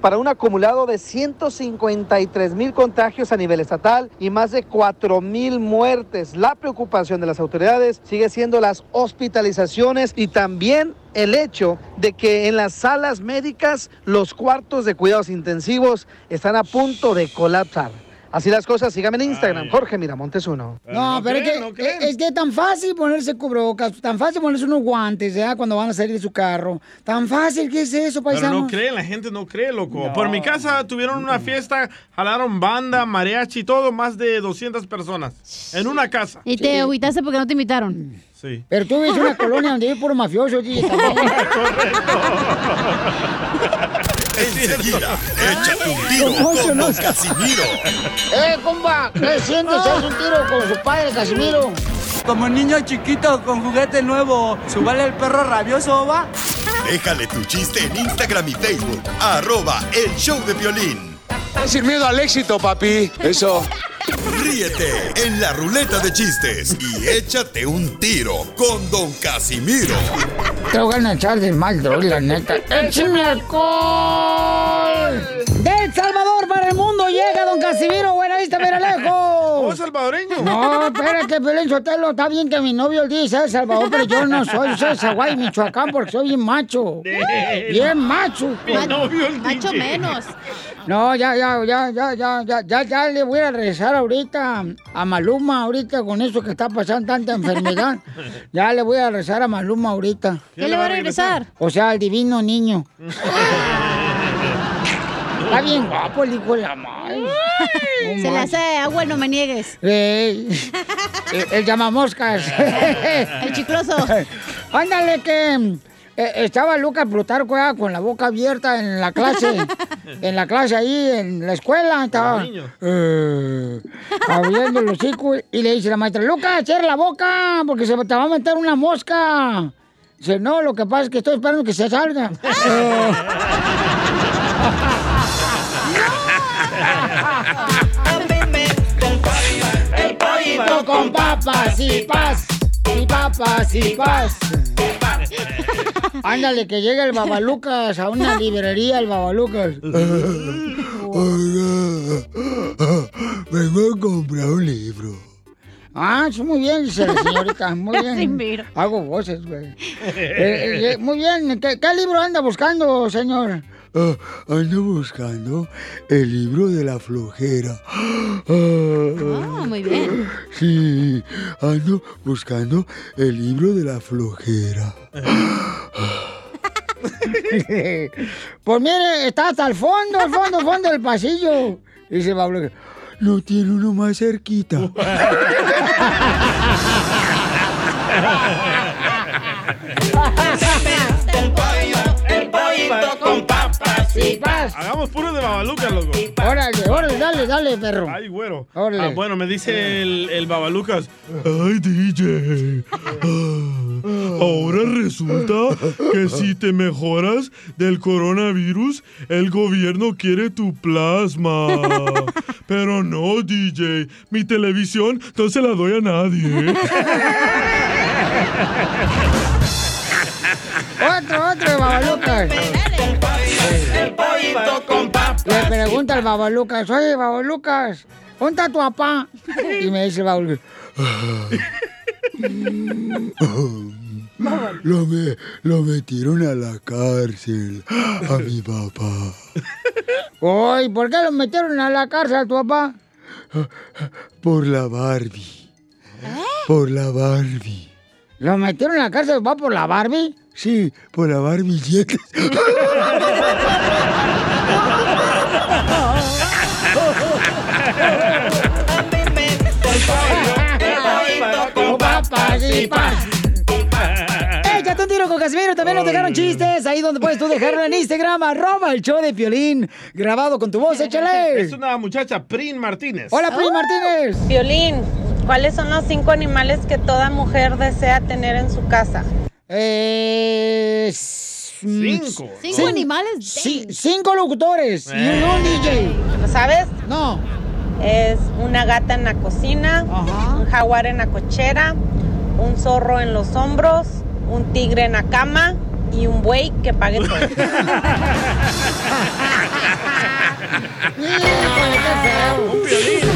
para un acumulado de 153 mil contagios a nivel estatal y más de 4 mil muertes. La preocupación de las autoridades sigue siendo las hospitalizaciones y también el hecho de que en las salas médicas los cuartos de cuidados intensivos están a punto de colapsar. Así las cosas, síganme en Instagram, Jorge Miramontes uno. No, pero es, que, es que es tan fácil ponerse cubrebocas, tan fácil ponerse unos guantes, ¿ya? Cuando van a salir de su carro. Tan fácil, ¿qué es eso, Pero paisano? no creen, la gente no cree, loco. Por mi casa tuvieron una fiesta, jalaron banda, mariachi y todo, más de 200 personas. En una casa. Y te agüitaste porque no te invitaron. Sí. Pero tú ves una colonia donde hay puro mafioso, DJ, también. Enseguida, échate un tiro con Don Casimiro. ¡Eh, compa! ¿Qué sientes? ¿Haz un tiro con su padre, Casimiro? Como niño chiquito con juguete nuevo, ¿subale el perro rabioso, va? Déjale tu chiste en Instagram y Facebook. Arroba El Show de Violín. Sin miedo al éxito, papi. Eso. Ríete en la ruleta de chistes y échate un tiro con Don Casimiro. Te voy a echar de mal, la neta. ¡Échame alcohol! Llega Don Casimiro! ¡Buena vista, mira lejos! ¿Oh, salvadoreño? No, espérate, Pelín Sotelo. Está bien que mi novio el dice El Salvador, pero yo no soy. Soy Zaguay, Michoacán, porque soy bien macho. Bien macho. Mi novio el Macho menos. No, ya, ya, ya, ya, ya, ya, ya, ya le voy a regresar ahorita a Maluma, ahorita con eso que está pasando tanta enfermedad. Ya le voy a regresar a Maluma ahorita. ¿Qué le va a regresar? O sea, al divino niño. Está bien guapo el hijo de la madre. No Se le hace agua, no me niegues. Ey, el, el llamamoscas. El chicloso. Ándale que eh, estaba Lucas Plutarco ya con la boca abierta en la clase. en la clase ahí, en la escuela. Estaba eh, abriendo el hocico y le dice la maestra, Lucas, cierra la boca porque se te va a meter una mosca. Dice, no, lo que pasa es que estoy esperando que se salga. El pollito con papas y paz. Y papas y paz. Ándale, que llega el Babalucas a una librería, el Babalucas. Vengo a comprar un libro. Ah, sí, muy bien, señorita. Muy bien. Hago voces, güey. Eh, eh, eh, muy bien. ¿Qué, qué libro anda buscando, señor? Ah, ando buscando el libro de la flojera. Ah, muy bien. Sí, ando buscando el libro de la flojera. pues mire, está hasta el fondo, el fondo, fondo del pasillo. Dice Babalucas. No tiene uno más cerquita. El pollito con Hagamos puro de Babalucas, loco. Órale, órale, dale, dale, perro. Ay, güero. Órale. Ah, bueno, me dice el, el Babalucas. Ay, DJ. ah, Ahora resulta que si te mejoras del coronavirus, el gobierno quiere tu plasma. Pero no, DJ. Mi televisión no se la doy a nadie. Otro, otro de Babalucas. El pollito con papas. Le pregunta al Babalucas, oye, Babalucas, ¿dónde está tu papá? Y me dice el Babalucas, Lo, me- lo metieron a la cárcel a mi papá. Ay, ¿por qué lo metieron a la cárcel a tu papá? Por la Barbie. Por la Barbie. ¿Lo metieron a la cárcel va por la Barbie? Sí, por la Barbie jet. Échate un tiro con Casimiro. También nos dejaron chistes. Ahí donde puedes tú dejarlo en Instagram. Arroba el show de Piolín. Grabado con tu voz. Échale. Es una muchacha, Prin Martínez. Hola, Prin Martínez. Violín, ¿cuáles son los cinco animales que toda mujer desea tener en su casa? Eh, Cinco. Cinco animales. Sí, cinco locutores y un, un DJ. ¿Lo sabes? No. Es una gata en la cocina, un jaguar en la cochera, un zorro en los hombros, un tigre en la cama y un buey que pague todo.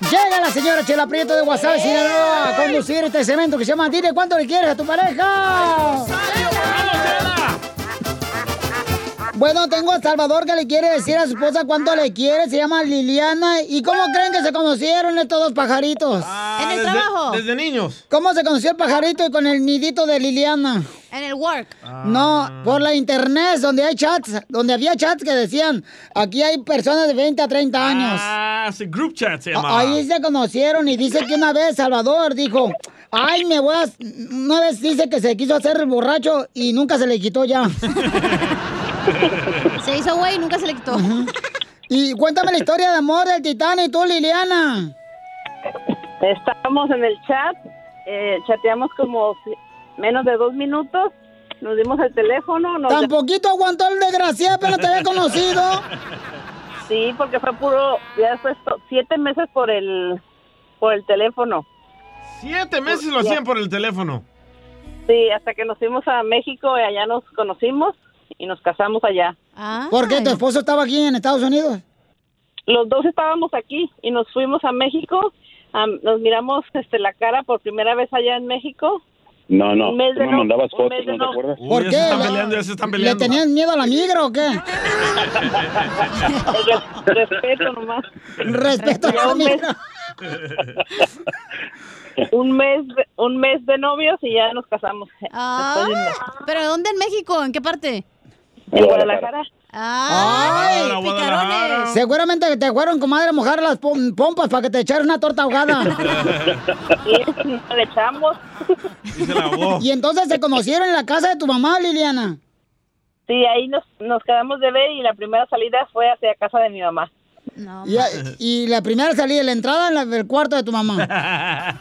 Llega la señora Chela Prieto de WhatsApp, Sinaloa, a conducir este cemento que se llama Dile cuánto le quieres a tu pareja. Bueno, tengo a Salvador que le quiere decir a su esposa cuánto le quiere. Se llama Liliana. ¿Y cómo creen que se conocieron estos dos pajaritos? En el desde- trabajo. Desde niños. ¿Cómo se conoció el pajarito y con el nidito de Liliana? En el work. No, por la internet, donde hay chats, donde había chats que decían, aquí hay personas de 20 a 30 años. Ah, ese group chat se llama. Ahí se conocieron y dice que una vez Salvador dijo, ay, me voy a... Una vez dice que se quiso hacer el borracho y nunca se le quitó ya. Se hizo güey y nunca se le quitó. Y cuéntame la historia de amor del Titán y tú, Liliana. Estábamos en el chat, eh, chateamos como menos de dos minutos, nos dimos el teléfono. Nos Tan poquito aguantó el desgraciado, pero te había conocido. Sí, porque fue puro, ya después siete meses por el, por el teléfono. Siete meses lo hacían por el teléfono. Sí, hasta que nos fuimos a México y allá nos conocimos y nos casamos allá. ¿Por qué tu esposo estaba aquí en Estados Unidos? Los dos estábamos aquí y nos fuimos a México. nos miramos este, la cara por primera vez allá en México. No, no, tú me no- mandabas fotos, de ¿no te no- acuerdas? ¿Por ya qué? se están ¿Le- peleando, ya se están ¿Le peleando. tenías miedo a la migra o qué? Respeto nomás. Respeto a la un mes, migra. un mes, de- un mes de novios y ya nos casamos. Ah, de. ¿Pero dónde en México? ¿En qué parte? En Guadalajara. ¡Ay, Ay, picarones! Seguramente que te fueron, comadre, a mojar las pom- pompas para que te echaras una torta ahogada. le echamos. Y entonces se conocieron en la casa de tu mamá, Liliana. Sí, ahí nos, nos quedamos de ver y la primera salida fue hacia casa de mi mamá. Y, y la primera salida, la entrada en la- del cuarto de tu mamá.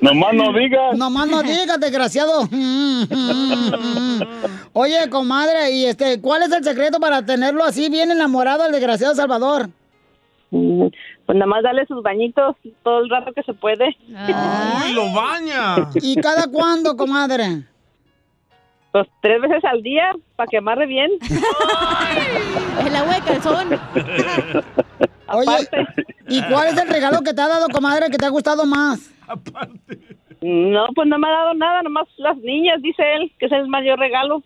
Nomás no digas. Nomás no digas, desgraciado. Oye, comadre, y este, ¿cuál es el secreto para tenerlo así bien enamorado al desgraciado Salvador? Mm, Pues nada más darle sus bañitos todo el rato que se puede. ¡Uy, lo baña! ¿Y cada cuándo, comadre? Pues tres veces al día para que amarre bien. El agua de calzón. Oye, ¿y cuál es el regalo que te ha dado, comadre, que te ha gustado más? No, pues no me ha dado nada, nomás las niñas, dice él, que es el mayor regalo.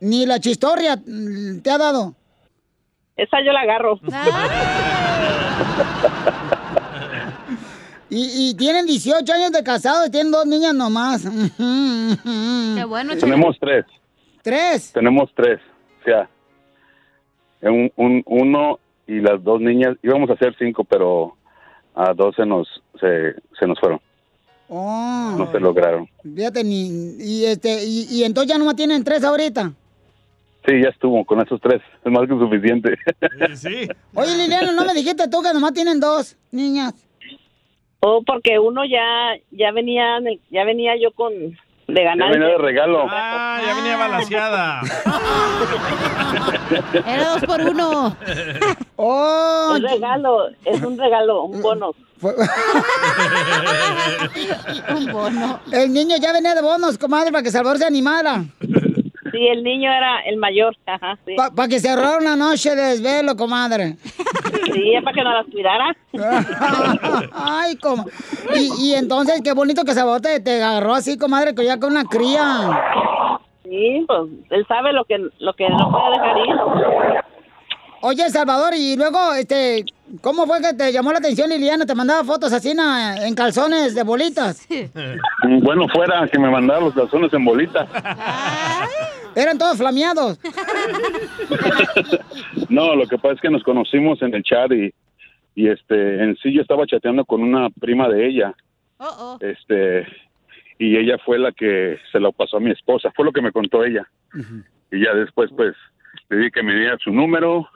Ni la chistorria mm, te ha dado. Esa yo la agarro. Y, y tienen 18 años de casados y tienen dos niñas nomás. Qué bueno, Tenemos tres. ¿Tres? Tenemos tres. O sea, un, un- uno y las dos niñas. Íbamos a hacer cinco, pero a dos se nos, se, se nos fueron. Oh, No se lograron. fíjate, ni, y, este, y, y entonces ya nomás tienen tres ahorita. Sí, ya estuvo con esos tres. Es más que suficiente. Sí. Oye, Liliana, no me dijiste tú que nomás tienen dos niñas. Oh, porque uno ya ya venía ya venía yo con de Ya ganar. venía de regalo. Ah, ya venía balanceada. Era dos por uno. ¡Oh! Es regalo, es un regalo, un bono. Un bono. El niño ya venía de bonos, comadre, para que Salvador se animara. Sí, el niño era el mayor, ajá, sí. Para que se ahorrara una noche de desvelo, comadre. Sí, es para que no las cuidara. Ay, como. Y, y entonces, qué bonito que Salvador te, te agarró así, comadre, que ya con una cría. Sí, pues él sabe lo que lo que no puede dejar ir. Oye, Salvador, y luego, este, ¿cómo fue que te llamó la atención Liliana? Te mandaba fotos así na- en calzones de bolitas. Bueno, fuera que me mandara los calzones en bolita. Eran todos flameados. No, lo que pasa es que nos conocimos en el chat y, y este, en sí yo estaba chateando con una prima de ella. Este, y ella fue la que se lo pasó a mi esposa. Fue lo que me contó ella. Y ya después, pues, le dije que me diera su número.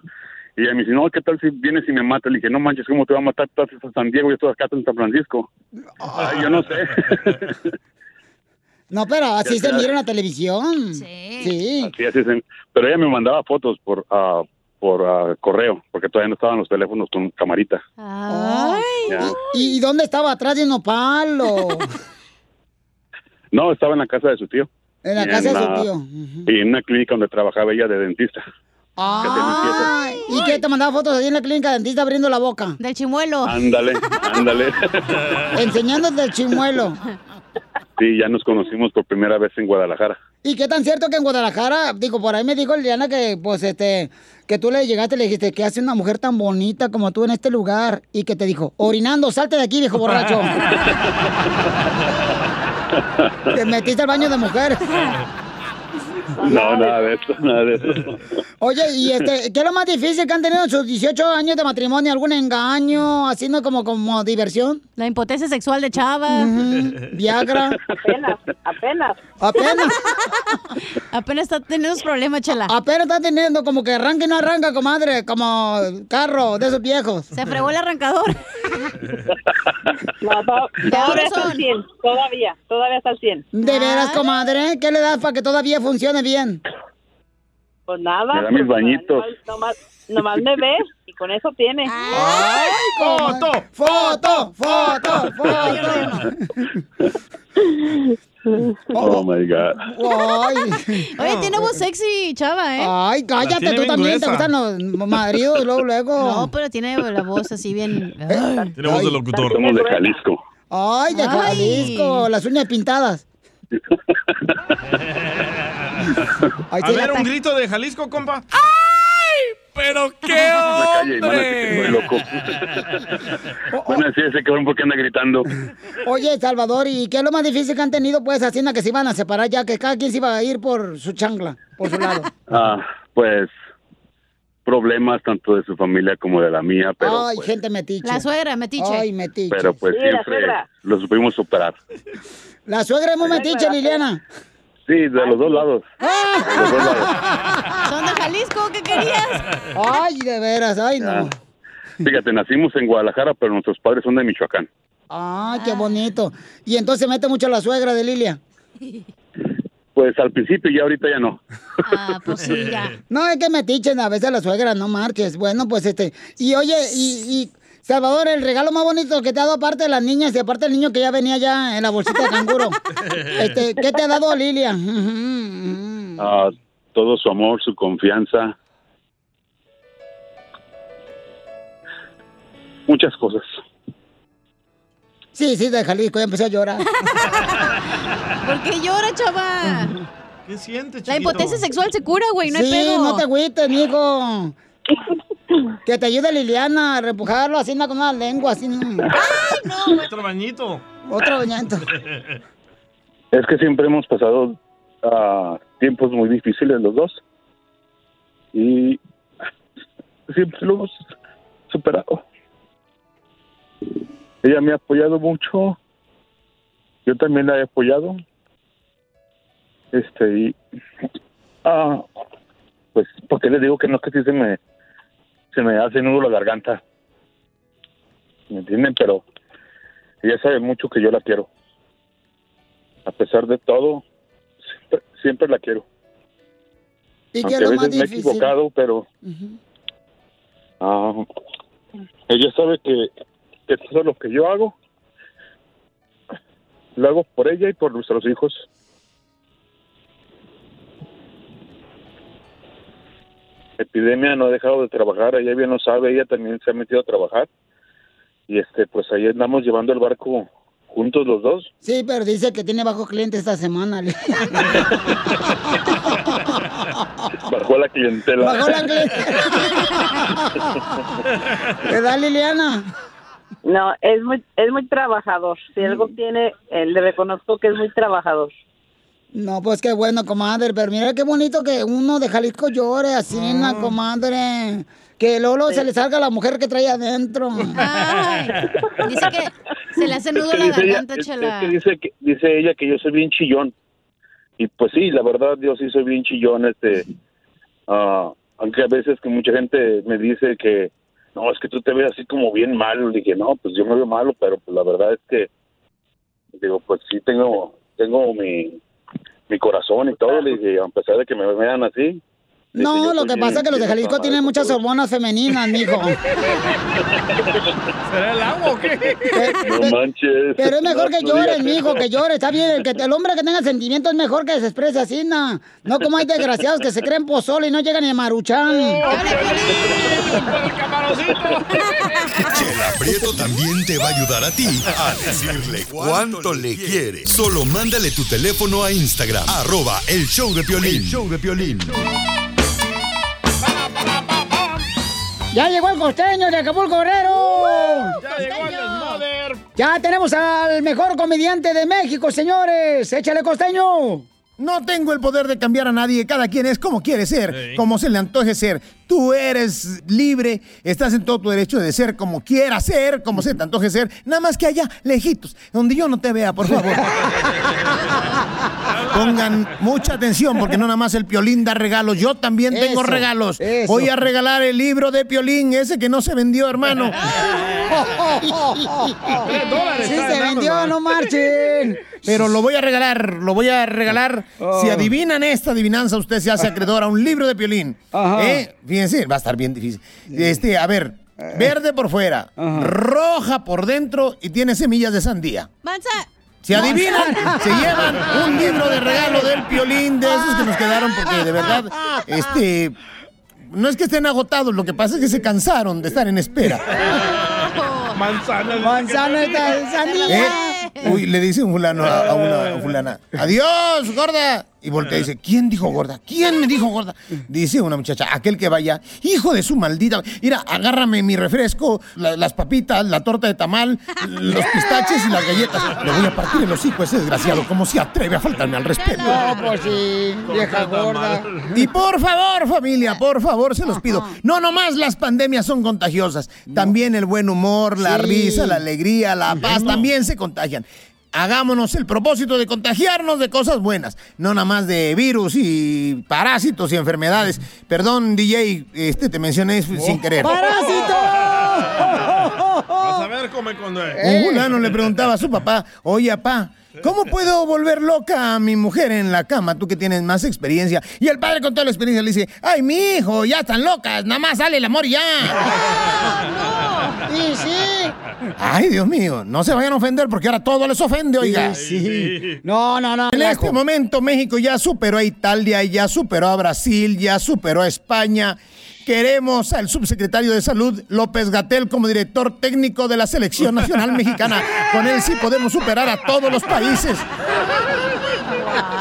Y ella me dice, no, ¿qué tal si vienes y me mata? Le dije, no manches, ¿cómo te va a matar? Estás en San Diego y yo estoy acá en San Francisco. Ay, yo no sé. No, pero así Ya se mira en la televisión. Sí. Así, así es. Pero ella me mandaba fotos por ah, por ah, correo, porque todavía no estaban los teléfonos con camarita. Ay. Ya. ¿Y, y dónde estaba? ¿Atrás de Nopal o No, estaba en la casa de su tío. en la casa de su tío? Y en una clínica donde trabajaba ella de dentista. Ay, ¿Y qué te mandaba fotos ahí en la clínica dentista abriendo la boca? Del chimuelo. Ándale, ándale. Enseñándote el chimuelo. Sí, ya nos conocimos por primera vez en Guadalajara. ¿Y qué tan cierto que en Guadalajara, digo, por ahí me dijo Liliana que, pues, este, que tú le llegaste y le dijiste, ¿qué hace una mujer tan bonita como tú en este lugar? Y que te dijo, orinando, salte de aquí, viejo borracho. te metiste al baño de mujeres. No, nada de eso, nada de eso. Oye, y este, ¿qué es lo más difícil que han tenido en sus 18 años de matrimonio? ¿Algún engaño, haciendo como, como diversión? La impotencia sexual de Chava. Viagra. Apenas, apenas. Apenas. Apenas está teniendo problemas, chela. Apenas está teniendo como que arranca y no arranca, comadre, como carro de esos viejos. Se fregó el arrancador. No, to- todavía está al 100, todavía, todavía está al 100. ¿De veras, comadre? ¿Qué le das para que todavía funcione bien? Pues nada. Me da mis pues, bañitos. Nomás, nomás me ves y con eso tiene. ¡Ay, foto! ¡Foto! ¡Foto! ¡Foto! Oh, my God. Ay. Oye, tiene voz sexy, Chava, ¿eh? Ay, cállate, tú también te gustan los maridos, luego, luego. No, pero tiene la voz así bien. Tenemos de locutor. Somos de Jalisco. Ay, de Ay. Jalisco, las uñas pintadas. Ay, A ver, la un grito de Jalisco, compa. ¡Pero qué Me calle, van a decir que estoy loco. Van a decir ese cabrón porque anda gritando. Oye, Salvador, ¿y qué es lo más difícil que han tenido, pues, haciendo que se iban a separar ya, que cada quien se iba a ir por su chancla, por su lado? Ah, pues problemas tanto de su familia como de la mía, pero Ay, gente metiche. La suegra, metiche. Ay, metiche. pero pues Sí, siempre lo supimos superar. La suegra es muy metiche, Liliana. Sí, de los dos lados. De los dos lados. ¿Son de Jalisco? ¿Qué querías? Ay, de veras, ay, no. Fíjate, nacimos en Guadalajara, pero nuestros padres son de Michoacán. Ay, qué bonito. Y entonces mete mucho la suegra de Lilia. Pues al principio y ahorita ya no. Ah, pues sí, ya. No, es que metichen a veces la suegra, no marches. Bueno, pues este. Y oye, y, y, Salvador, el regalo más bonito que te ha dado aparte de las niñas y aparte del niño que ya venía ya en la bolsita de canguro. este, ¿Qué te ha dado Lilia? Ah, todo su amor, su confianza. Muchas cosas. Sí, sí, de Jalisco, ya empezó a llorar. ¿Por qué llora, Chava? ¿Qué sientes, La impotencia sexual se cura, güey, no hay sí, pedo. no te agüites, mijo. Que te ayude Liliana a repujarlo así con una lengua, así. Otro bañito. Otro bañito. Es que siempre hemos pasado ah, tiempos muy difíciles los dos. Y siempre lo hemos superado. Ella me ha apoyado mucho. Yo también la he apoyado. Este, y. Ah, pues, porque le digo que no es que sí se me. Se me hace nudo la garganta. ¿Me entienden? Pero ella sabe mucho que yo la quiero. a pesar de todo, siempre, siempre la quiero. ¿Y qué Aunque a veces me he equivocado, pero ah, ella sabe que, que todo lo que yo hago, lo hago por ella y por nuestros hijos. Epidemia no ha dejado de trabajar, ella bien lo sabe, ella también se ha metido a trabajar. Y este, pues ahí andamos llevando el barco juntos los dos. Sí, pero dice que tiene bajo cliente esta semana. Bajó la clientela. Bajó la clientela. ¿Verdad, Liliana? No, es muy, es muy trabajador. Si algo tiene, eh, le reconozco que es muy trabajador. No, pues qué bueno, comadre. Pero mira qué bonito que uno de Jalisco llore así, Ah. na, comadre. Que Lolo se le salga la mujer que trae adentro. Dice que se le hace nudo Es que la dice ella- garganta, es- es chela. que dice, que, dice ella que yo soy bien chillón. Y pues sí, la verdad, yo sí soy bien chillón. Este, ah, aunque a veces que mucha gente me dice que no, es que tú te ves así como bien malo. Dije, no, pues yo me veo malo, pero pues la verdad es que, digo, pues sí tengo, tengo mi, mi corazón y todo. Le dije, a pesar de que me vean así. No, lo que pasa es que los de Jalisco tienen muchas hormonas femeninas, mijo. ¿Será el agua o qué? No manches. Pero es mejor No, que no llores, mijo, que llores. Está bien, el, que, el hombre que tenga sentimientos es mejor que se exprese así, na. No como hay desgraciados que se creen pozole y no llegan ni a Maruchan. Chela Prieto también te va a ayudar a ti a decirle cuánto le quiere. Solo mándale tu teléfono a Instagram, arroba el show de Piolín. El show de Piolín. Ya llegó el costeño de Acapulco Guerrero. Ya llegó el. Ya tenemos al mejor comediante de México, señores. Échale costeño. No tengo el poder de cambiar a nadie, cada quien es como quiere ser, como se le antoje ser. Tú eres libre, estás en todo tu derecho de ser como quieras ser, como se te antoje ser, nada más que allá, lejitos, donde yo no te vea, por favor. Pongan mucha atención porque no nada más el Piolín da regalos, yo también tengo Eso, regalos. eso. Voy a regalar el libro de Piolín, ese que no se vendió, hermano. Sí, se vendió, no marchen. Pero lo voy a regalar, lo voy a regalar. Oh. Si adivinan esta adivinanza, usted se hace acreedor a un libro de Piolín. Ajá. ¿Eh? Fíjense, va a estar bien difícil. Este, a ver, verde por fuera, roja por dentro y tiene semillas de sandía. Manza. Si adivinan, se llevan un libro de regalo del Piolín de esos que nos quedaron porque de verdad, este... No es que estén agotados, lo que pasa es que se cansaron de estar en espera. Manzana. Manzana sandía. ¿Eh? Uy, le dice un fulano a, a una fulana, adiós, gorda. Y voltea y dice, ¿quién dijo gorda? ¿Quién me dijo gorda? Dice una muchacha, aquel que vaya, hijo de su maldita. Mira, agárrame mi refresco, la- las papitas, la torta de tamal, los pistaches y las galletas. Le voy a partir el hocico a ese desgraciado, como se atreve a faltarme al respeto. No, pues sí, vieja gorda. Y por favor, familia, por favor, se los pido. No nomás las pandemias son contagiosas. También el buen humor, la Sí. risa, la alegría, la paz, también se contagian. Hagámonos el propósito de contagiarnos de cosas buenas, no nada más de virus y parásitos y enfermedades. Perdón, DJ, este te mencioné sin querer. ¡Parásito! Vas a ver cómo cuando Un fulano le preguntaba a su papá, oye, papá, ¿cómo puedo volver loca a mi mujer en la cama, tú que tienes más experiencia? Y el padre con toda la experiencia le dice, ay, mi hijo, ya están locas, nada más sale el amor y ya. Sí, sí. Ay, Dios mío, no se vayan a ofender porque ahora todo les ofende, oiga. Sí, sí. No, no, no. En este momento México ya superó a Italia, ya superó a Brasil, ya superó a España. Queremos al subsecretario de Salud, López Gatel, como director técnico de la Selección Nacional Mexicana. Con él sí podemos superar a todos los países.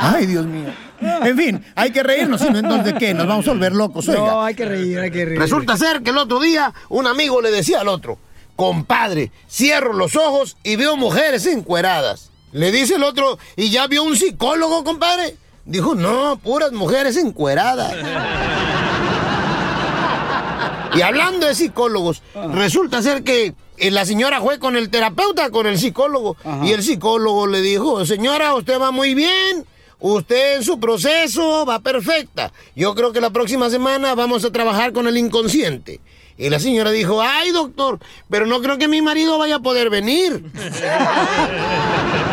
Ay, Dios mío. En fin, hay que reírnos, sino entonces ¿qué? Nos vamos a volver locos, oiga. No, hay que reír, hay que reír. Resulta ser que el otro día un amigo le decía al otro, compadre, cierro los ojos y veo mujeres encueradas. Le dice el otro, ¿y ya vio un psicólogo, compadre? Dijo, no, puras mujeres encueradas. Y hablando de psicólogos, resulta ser que eh, la señora fue con el terapeuta, con el psicólogo, y el psicólogo le dijo, señora, usted va muy bien, usted en su proceso va perfecta. Yo creo que la próxima semana vamos a trabajar con el inconsciente. Y la señora dijo, ay doctor, pero no creo que mi marido vaya a poder venir.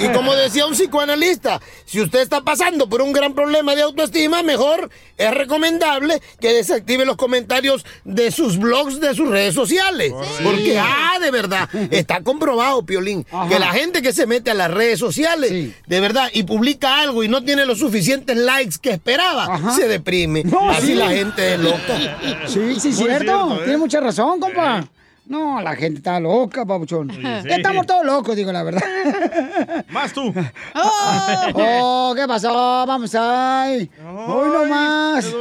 Y como decía un psicoanalista, si usted está pasando por un gran problema de autoestima, mejor es recomendable que desactive los comentarios de sus blogs, de sus redes sociales. Porque, ah, de verdad, está comprobado, Piolín, que la gente que se mete a las redes sociales, de verdad, y publica algo y no tiene los suficientes likes que esperaba, se deprime. No, Así sí. la gente es loca. Sí, sí, cierto. cierto, ¿eh? Tiene mucha razón, compa. No, la gente está loca, papuchón. sí. Estamos todos locos, digo la verdad. Más tú. Oh, ¿qué pasó? Vamos ahí. Hoy no más.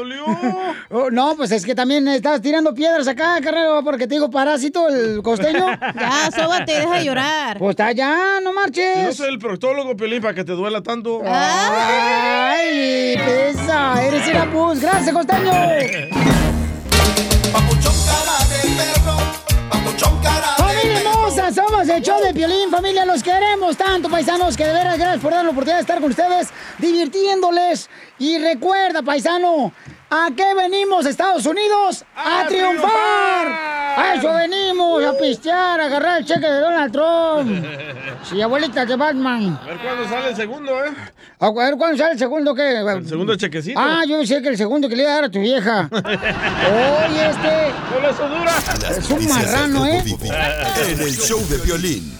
Oh, no, pues es que también estás tirando piedras acá, carnal, porque te digo parásito el costeño. Ya, sóbate, deja de llorar. Pues está ya, no Yo marches. soy el proctólogo, Piolín, para que te duela tanto. Ay, pesa, eres una pus. Gracias, costeño. Familia hermosa, somos el show de Piolín, familia, los queremos tanto, paisanos, que de veras gracias por dar la oportunidad de estar con ustedes, divirtiéndoles. Y recuerda, paisano, ¿a qué venimos, Estados Unidos? ¡A, triunfar! A eso venimos, a pistear, a agarrar el cheque de Donald Trump. Sí, abuelita de Batman. A ver cuándo sale el segundo, ¿eh? A ver, ¿cuándo sale el segundo qué? El segundo chequecito. Ah, yo sé que el segundo que le iba a dar a tu vieja. Oye, este... Solo eso dura. Es un marrano, ¿eh? En el show de violín.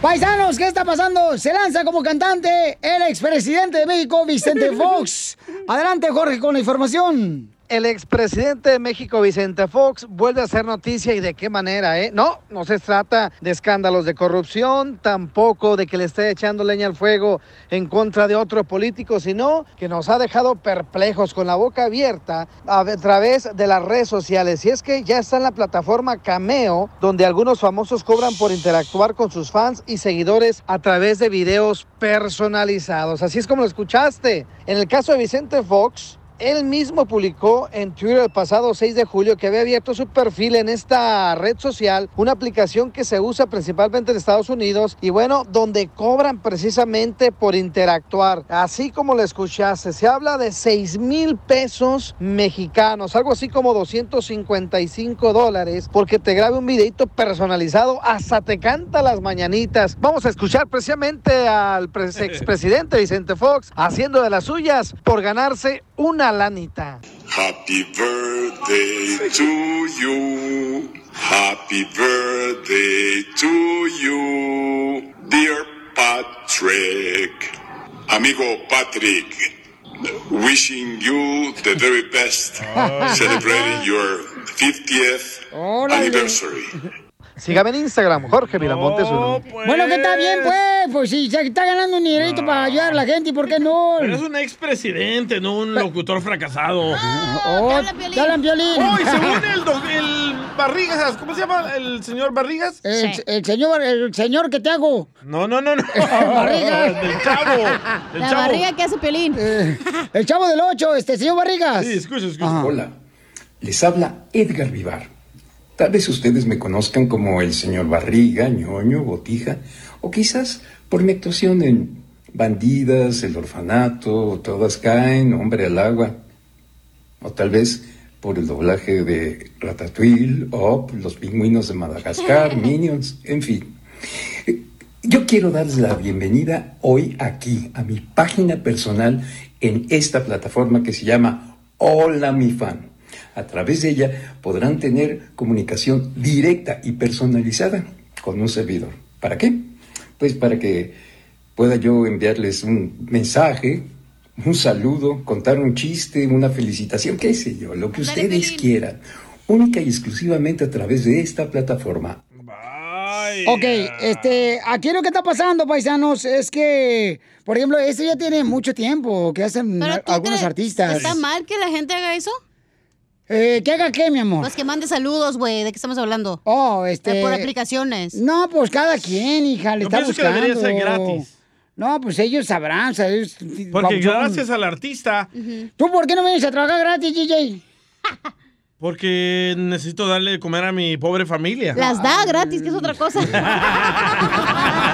Paisanos, ¿qué está pasando? Se lanza como cantante el expresidente de México, Vicente Fox. Adelante, Jorge, con la información. El expresidente de México, Vicente Fox, vuelve a hacer noticia y de qué manera, ¿eh? No, no se trata de escándalos de corrupción, tampoco de que le esté echando leña al fuego en contra de otro político, sino que nos ha dejado perplejos con la boca abierta a través de las redes sociales. Y es que ya está en la plataforma Cameo, donde algunos famosos cobran por interactuar con sus fans y seguidores a través de videos personalizados. Así es como lo escuchaste. En el caso de Vicente Fox, él mismo publicó en Twitter el pasado 6 de julio que había abierto su perfil en esta red social, una aplicación que se usa principalmente en Estados Unidos y bueno, donde cobran precisamente por interactuar. Así como lo escuchaste, se habla de 6 mil pesos mexicanos, algo así como 255 dólares, porque te grabe un videito personalizado, hasta te canta las mañanitas. Vamos a escuchar precisamente al pres- expresidente Vicente Fox haciendo de las suyas por ganarse una lanita. Happy birthday to you. Happy birthday to you. Dear Patrick. Amigo Patrick. Wishing you the very best. Celebrating your 50th anniversary. Sígame en Instagram, Jorge Miramontes uno. Bueno, que está bien, pues. Pues si se está ganando un dinerito para ayudar a la gente, ¿y por qué no? Pero es un expresidente, no un locutor fracasado. Oh, te hablan violín. Oh, y según el, el Barrigas, ¿cómo se llama el señor Barrigas? El, el señor, el señor que te hago. No, no, no, no. Barrigas. Del chavo. Del La chavo. barriga que hace Piolín. el chavo del 8, este señor Barrigas. Sí, escucha, escucha. Hola, les habla Edgar Vivar. Tal vez ustedes me conozcan como el señor Barriga, ñoño, botija, o quizás por mi actuación en Bandidas, El Orfanato, Todas Caen, Hombre al Agua, o tal vez por el doblaje de Ratatouille, o Los Pingüinos de Madagascar, Minions, en fin. Yo quiero darles la bienvenida hoy aquí a mi página personal en esta plataforma que se llama Hola mi fan. A través de ella podrán tener comunicación directa y personalizada con un servidor. ¿Para qué? Pues para que pueda yo enviarles un mensaje, un saludo, contar un chiste, una felicitación, qué sé yo, lo que ustedes quieran. Única y exclusivamente a través de esta plataforma. Ok, este, aquí lo que está pasando, paisanos, es que, por ejemplo, esto ya tiene mucho tiempo que hacen algunos artistas. ¿Está mal que la gente haga eso? Eh, ¿Qué haga qué, mi amor? Pues que mande saludos, güey. ¿De qué estamos hablando? Oh, este... Por aplicaciones. No, pues cada quien, hija, le Yo está pienso que buscando. debería ser gratis. No, pues ellos sabrán, o sea, ellos- Porque gracias al artista, ¿Tú por qué no vienes a trabajar gratis, DJ? porque necesito darle de comer a mi pobre familia. Las da gratis, que es otra cosa.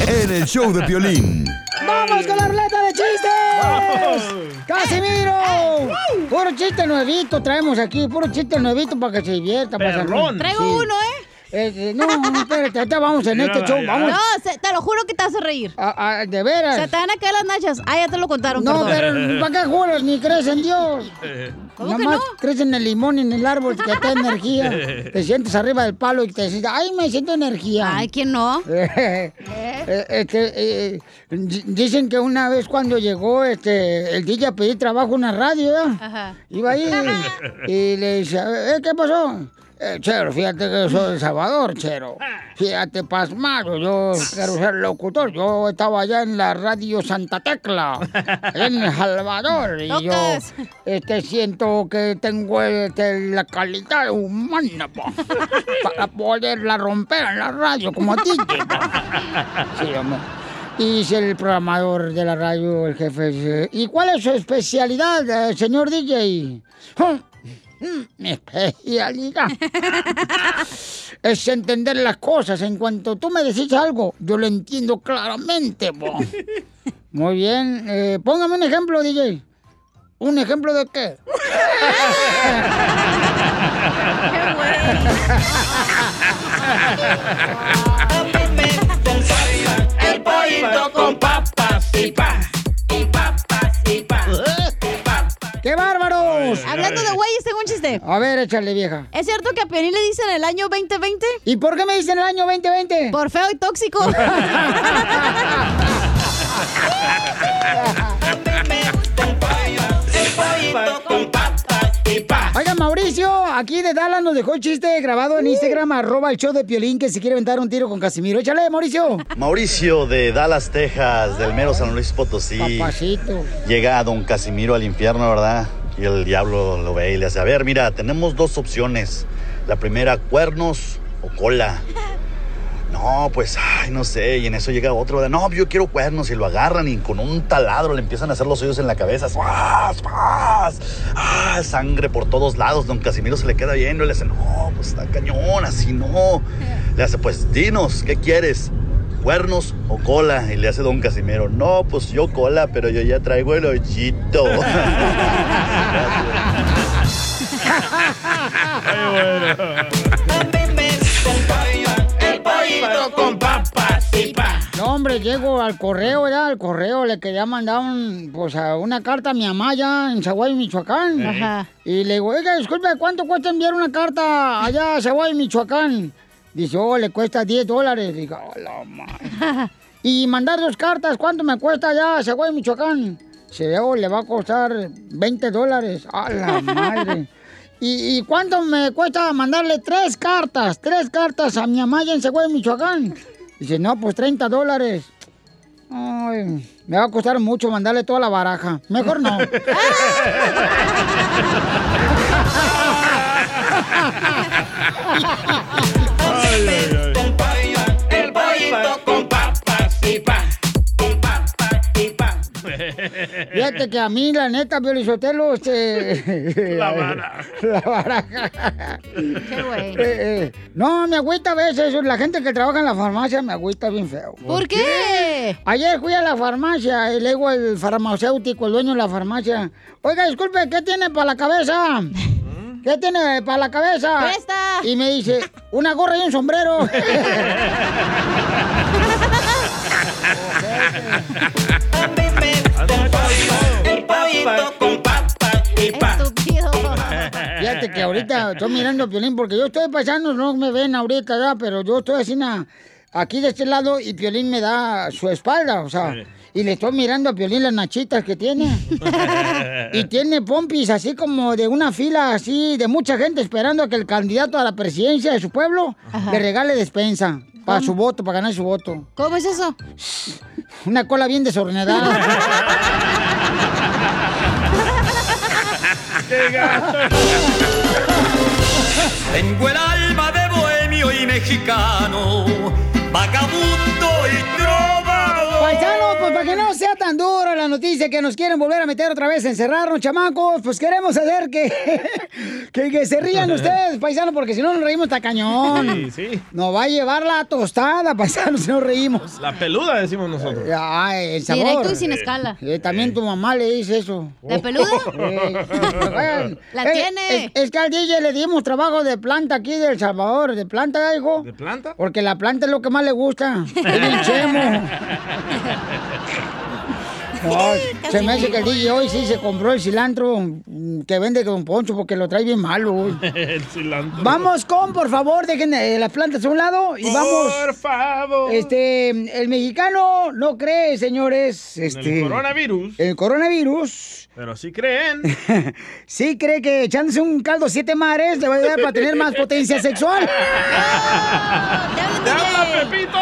En el show de Violín. ¡Vamos con la ruleta de chistes! ¡Casimiro! Puro chiste nuevito traemos aquí, puro chiste nuevito para que se divierta. para Perrón. Traigo uno, ¿eh? Eh, eh, no, no, espérate, ahorita vamos en este show, vamos. No, se- te lo juro que te vas a reír. Ah, ah, de veras. Se te van a caer las nachas. Ah, ya te lo contaron, No, perdón. pero ¿para qué juras? Ni crees en Dios. ¿Cómo Nada que más no? crees en el limón y en el árbol que te da energía. Te sientes arriba del palo y te dices, ay, me siento energía. Ay, ¿quién no? Eh, este, eh, di- dicen que una vez cuando llegó este, el DJ a pedir trabajo en una radio. Ajá. Iba ahí y le dice, "Eh, ¿qué pasó? "Eh, chero, fíjate que yo soy de Salvador, Chero. Fíjate, pasmado, yo quiero ser locutor. Yo estaba allá en la radio Santa Tecla, en El Salvador. Y yo este, siento que tengo este, la calidad humana pa, para poderla romper en la radio como a ti. Sí, hombre. Y dice el programador de la radio, el jefe, dice, ¿y cuál es su especialidad, eh, señor DJ? "Mm, Mi especialidad es entender las cosas. En cuanto tú me decís algo, yo lo entiendo claramente. po". Muy bien. eh, póngame un ejemplo, DJ. ¿Un ejemplo de qué? El pollito con papas y Hablando de güeyes, tengo un chiste. A ver, échale, vieja. ¿Es cierto que a Piolín le dicen el año 2020? ¿Y por qué me dicen el año 2020? Por feo y tóxico. Oiga, Mauricio, aquí de Dallas nos dejó el chiste grabado en Instagram, arroba el show de Piolín, que si quiere aventar un tiro con Casimiro. Échale, Mauricio. Mauricio de Dallas, Texas, del mero San Luis Potosí. Papacito. Llega a don Casimiro al infierno, ¿verdad? Y el diablo lo ve y le hace, a ver, mira, tenemos dos opciones. La primera, cuernos o cola. No, pues, ay, no sé. Y en eso llega otro. No, yo quiero cuernos. Y lo agarran y con un taladro le empiezan a hacer los hoyos en la cabeza. ¡Fas, fas! ¡Ah, sangre por todos lados! Don Casimiro se le queda viendo y le hace, no, pues está cañón, así no. Le hace, pues, dinos, ¿qué quieres? ¿Cuernos o cola? Y le hace don Casimiro, no, pues yo cola, pero yo ya traigo el hoyito. El pollito con papas y pa. No, hombre, llego al correo, ¿verdad? Al correo le quería mandar un, pues, a una carta a mi mamá allá en Zaguay, Michoacán. Ajá. Y le digo, oiga, disculpe, ¿cuánto cuesta enviar una carta allá a Zaguay, Michoacán? Dice, oh, le cuesta 10 dólares. Digo, oh, la madre. Y mandar dos cartas, ¿cuánto me cuesta allá a Zaguay, Michoacán? Se oh, le va a costar 20 dólares. A la madre. ¿Y, y cuánto me cuesta mandarle tres cartas? Tres cartas a mi allá en Zaguay, Michoacán. Dice, no, pues 30 dólares. Ay, me va a costar mucho mandarle toda la baraja. Mejor no. Fíjate que a mí, la neta, Sotelo, este... La baraja. La baraja. Qué güey. Eh, eh, no, me agüita a veces. La gente que trabaja en la farmacia me agüita bien feo. ¿Por qué? Ayer fui a la farmacia y le digo al farmacéutico, el dueño de la farmacia, oiga, disculpe, ¿qué tiene para la cabeza? ¿Qué tiene para la cabeza? Presta. Y me dice, una gorra y un sombrero. estoy mirando a Piolín porque yo estoy pasando, no me ven ahorita, ¿verdad? pero yo estoy así na- aquí de este lado y Piolín me da su espalda, o sea, y le estoy mirando a Piolín las nachitas que tiene. y tiene pompis así como de una fila así de mucha gente esperando a que el candidato a la presidencia de su pueblo Ajá. le regale despensa para su voto, para ganar su voto. ¿Cómo es eso? Una cola bien desordenada. Tengo el alma de bohemio y mexicano, vagabundo y trovador. No sea tan dura la noticia que nos quieren volver a meter otra vez, encerrarnos, chamacos, pues queremos hacer que, que, que se rían ustedes, paisanos, porque si no nos reímos está cañón. Sí, sí. Nos va a llevar la tostada, paisanos, si no reímos. La peluda decimos nosotros. Ay, el sabor. Directo y sin escala. Eh, también tu mamá le dice eso. ¿La peluda? Eh, bueno, La eh, tiene. Es, es que al DJ le dimos trabajo de planta aquí de El Salvador. ¿De planta, hijo? ¿De planta? Porque la planta es lo que más le gusta. Es bien chemo. No, se me hace que el DJ hoy sí se compró el cilantro mm, que vende Don Poncho porque lo trae bien malo hoy. El cilantro. Vamos con, por favor, dejen eh, las plantas a un lado y vamos. Por favor. Este, el mexicano no cree, señores. Este, el coronavirus. El coronavirus. Pero sí creen. Sí cree que echándose un caldo siete mares le va a ayudar para tener más potencia sexual. ¡Te habla Pepito!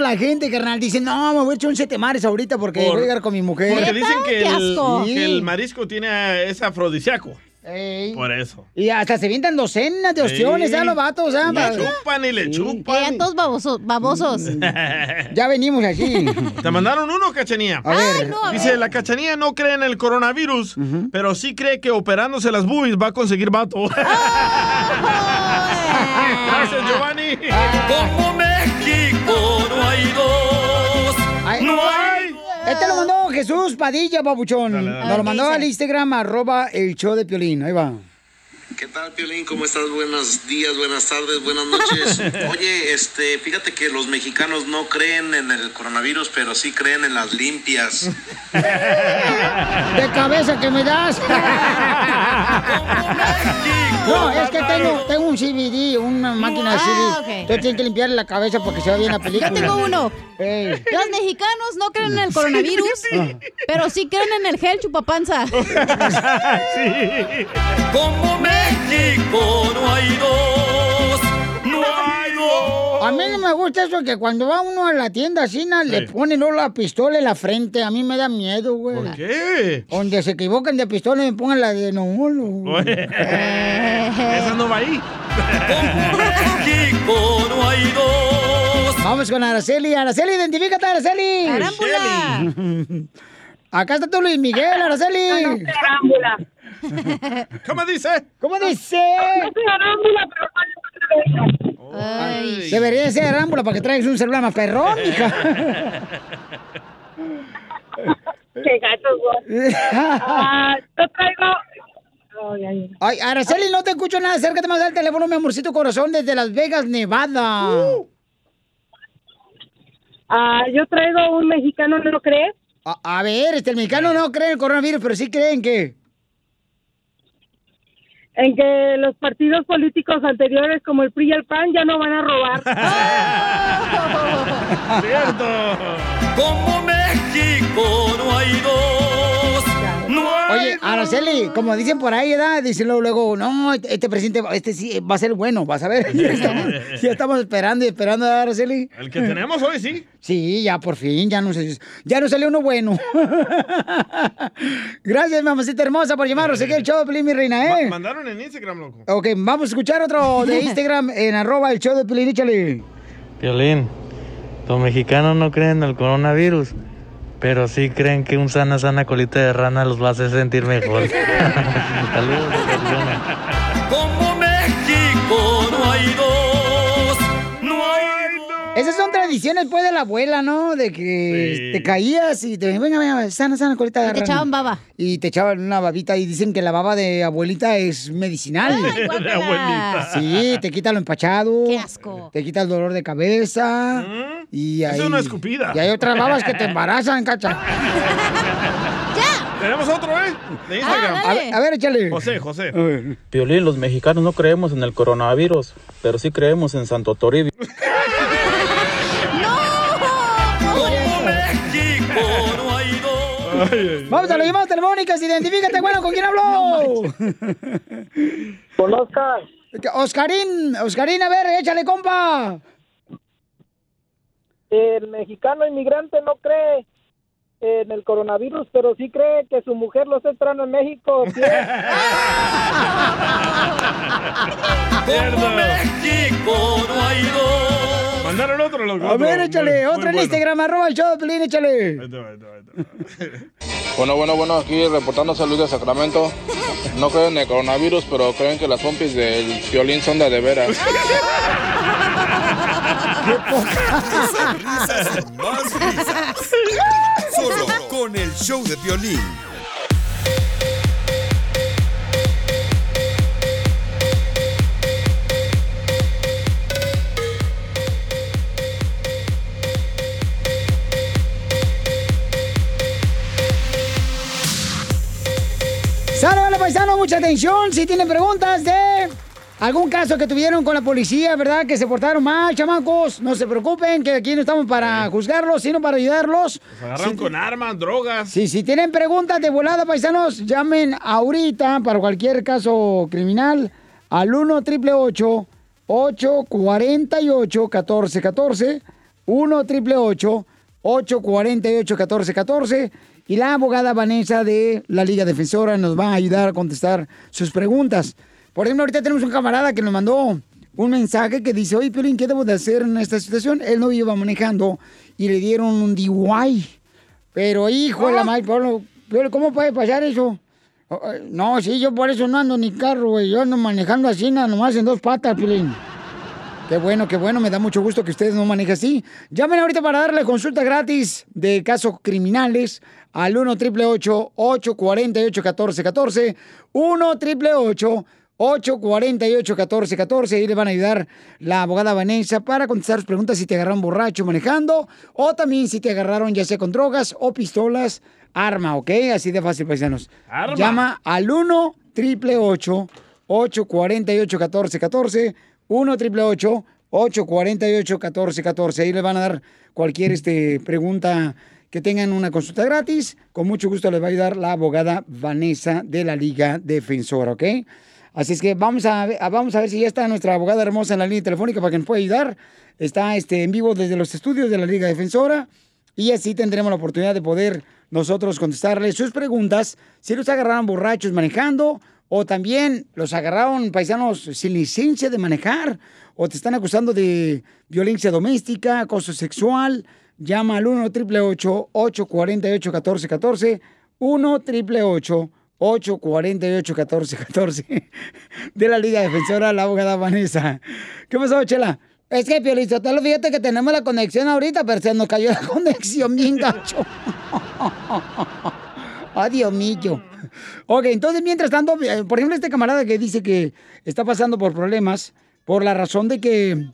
Oye, ¿por qué piensa eso la gente, carnal? Dice, no, me voy a echar un siete mares ahorita porque Por- voy a llegar con mi mujer. Porque dicen que el, Sí. que el marisco tiene es afrodisíaco. Ey. Por eso. Y hasta se vientan docenas de opciones, Sí. ¿ya los vatos? ¿ah? Le Pa- chupan y le chupan. Ya todos babosos. babosos. Ya venimos así. Te mandaron uno, cachanía. A ver. no, a Dice, ver. la cachanía no cree en el coronavirus, pero sí cree que operándose las boobies va a conseguir vato. Gracias, Giovanni. Este lo mandó Jesús Padilla, papuchón. dale. Nos lo mandó al Instagram, arroba el show de Piolín. Ahí va. ¿Qué tal, Piolín? ¿Cómo estás? Buenos días, buenas tardes, buenas noches. Oye, este, fíjate que los mexicanos no creen en el coronavirus, pero sí creen en las limpias. De cabeza que me das. No, es que tengo, tengo un CBD, una máquina de Ah, CBD. ok. Entonces tienen que limpiarle la cabeza porque se ve bien la película. Yo tengo uno. Los mexicanos no creen en el coronavirus, pero sí creen en el gel chupapanza. Como México no hay dos. No. A mí no me gusta eso que cuando va uno a la tienda China le ponen luego la pistola en la frente. A mí me da miedo, güey. ¿Por qué? Donde se equivocan de pistola me pongan la de no. no. Oye, Esa no va ahí. México no hay dos. Vamos con Araceli. Araceli, identifícate, Araceli. Arámbula. Acá está tú, Luis Miguel, Araceli. Arámbula. ¿Cómo dice? ¿Cómo dice? No soy arámbula, pero no Ay. Debería de ser arámbula para que traigas un celular más perrón, hija. Qué gatos, vos. Ah, yo traigo... Ay, ay. Ay, Araceli, no te escucho nada. Acércate más al teléfono, mi amorcito corazón, desde Las Vegas, Nevada. Ah, yo traigo un mexicano, ¿no lo crees? A, a ver, este, el mexicano no cree en el coronavirus, pero sí creen que... En que los partidos políticos anteriores, como el PRI y el PAN, ya no van a robar. Cierto. Como México no hay dos. No hay Oye, Araceli, como dicen por ahí, ¿verdad? Dicen luego, luego, no, este presidente, este sí va a ser bueno, vas a ver. Ya estamos, ya estamos esperando y esperando, ¿verdad, Araceli? El que tenemos hoy, sí. Sí, ya por fin, ya no, se- ya no salió uno bueno. Gracias, mamacita hermosa, por llamarnos aquí el show de Pelín, mi reina, Ma- ¿eh? mandaron en Instagram, loco. Ok, vamos a escuchar otro de Instagram en arroba el show de Pelín, échale. Violín, los mexicanos no creen en el coronavirus, pero sí creen que un sana, sana colita de rana los va a hacer sentir mejor. Saludos, Tradiciones, pues, de la abuela, ¿no? De que te caías y te venga, venga, sana, sana, colita de Y te echaban baba. Y te echaban una babita y dicen que la baba de abuelita es medicinal. Ay. De abuelita. Sí, te quita lo empachado. Qué asco. Te quita el dolor de cabeza. Y Esa hay, es una escupida. Y hay otras babas que te embarazan, cacha. Tenemos otro, ¿eh? De Instagram. Ah, A ver, a ver, échale. José, José. Violín, los mexicanos no creemos en el coronavirus, pero sí creemos en Santo Toribio. Vamos a las llamadas telefónicas. Identifícate, bueno, ¿con quién habló? Con Oscar. Oscarín, Oscarín, a ver, échale, compa. El mexicano inmigrante no cree en el coronavirus, pero sí cree que su mujer lo está esperando en México. ¿sí? Como México no hay dos. Mandaron otro, loco. A ver, otro. échale, Muy- muy otro en bueno. Instagram, arroba el show Pelín, échale. Bueno, bueno, bueno, aquí reportando salud de Sacramento. No creen en el coronavirus, pero creen que las pompis del violín son de de veras. Risas, risas y más risas. Solo con el show de violín. ¡Sale, vale, paisano! Mucha atención. Si tienen preguntas de algún caso que tuvieron con la policía, ¿verdad? Que se portaron mal, chamacos. No se preocupen, que aquí no estamos para juzgarlos, sino para ayudarlos. Se agarran con armas, drogas. Sí, si tienen preguntas de volada, paisanos, llamen ahorita para cualquier caso criminal al 1 888 848 1414 1 888 848 1414 y la abogada Vanessa de la Liga Defensora nos va a ayudar a contestar sus preguntas. Por ejemplo, ahorita tenemos un camarada que nos mandó un mensaje que dice, oye, Piolín, ¿qué debo de hacer en esta situación? Él no iba manejando y le dieron un DUI. Pero hijo de la madre, Pablo, ¿cómo puede pasar eso? Eh, No, sí, yo por eso no ando ni carro, güey. Yo ando manejando así, nada, nomás en dos patas, Piolín. Qué bueno, qué bueno, me da mucho gusto que ustedes no manejen así. Llamen ahorita para darle consulta gratis de casos criminales al 1 888 848 1414 1 888 848 1414 Ahí le van a ayudar la abogada Vanessa para contestar sus preguntas si te agarraron borracho manejando o también si te agarraron ya sea con drogas o pistolas, arma, ¿ok? Así de fácil, paisanos. Arma. Llama al 1 888 848 1414 1 888 848 1414 Ahí le van a dar cualquier este, pregunta que tengan una consulta gratis. Con mucho gusto les va a ayudar la abogada Vanessa de la Liga Defensora, ¿ok? Así es que vamos a, ver- vamos a ver si ya está nuestra abogada hermosa en la línea telefónica para que nos pueda ayudar. Está este, en vivo desde los estudios de la Liga Defensora y así tendremos la oportunidad de poder nosotros contestarle sus preguntas. Si los agarraron borrachos manejando o también los agarraron paisanos sin licencia de manejar o te están acusando de violencia doméstica, acoso sexual, llama al 1 888 848 1414 1 888 848 1414 de la Liga Defensora, la abogada Vanessa. ¿Qué pasó, Chela? Es que, Piolizotelo, fíjate que tenemos la conexión ahorita, pero se nos cayó la conexión bien gacho. Ay, Dios mío. Ok, entonces, mientras tanto, eh, por ejemplo, este camarada que dice que está pasando por problemas por la razón de que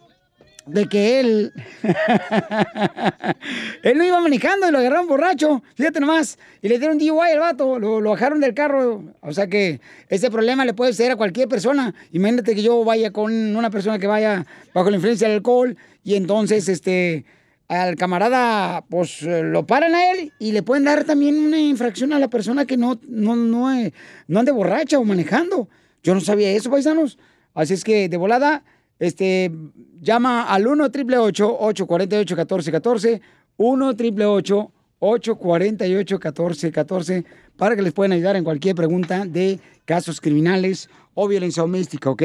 de que él él no iba manejando y lo agarraron borracho, fíjate nomás, y le dieron DUI al vato, lo, bajaron del carro, o sea que ese problema le puede ser a cualquier persona, imagínate que yo vaya con una persona que vaya bajo la influencia del alcohol y entonces este al camarada pues lo paran a él y le pueden dar también una infracción a la persona que no no no, eh, no ande borracha o manejando. Yo no sabía eso, paisanos. Así es que de volada este, llama al 1 888 848 1414 1 888 848 1414 para que les puedan ayudar en cualquier pregunta de casos criminales o violencia doméstica, ¿ok?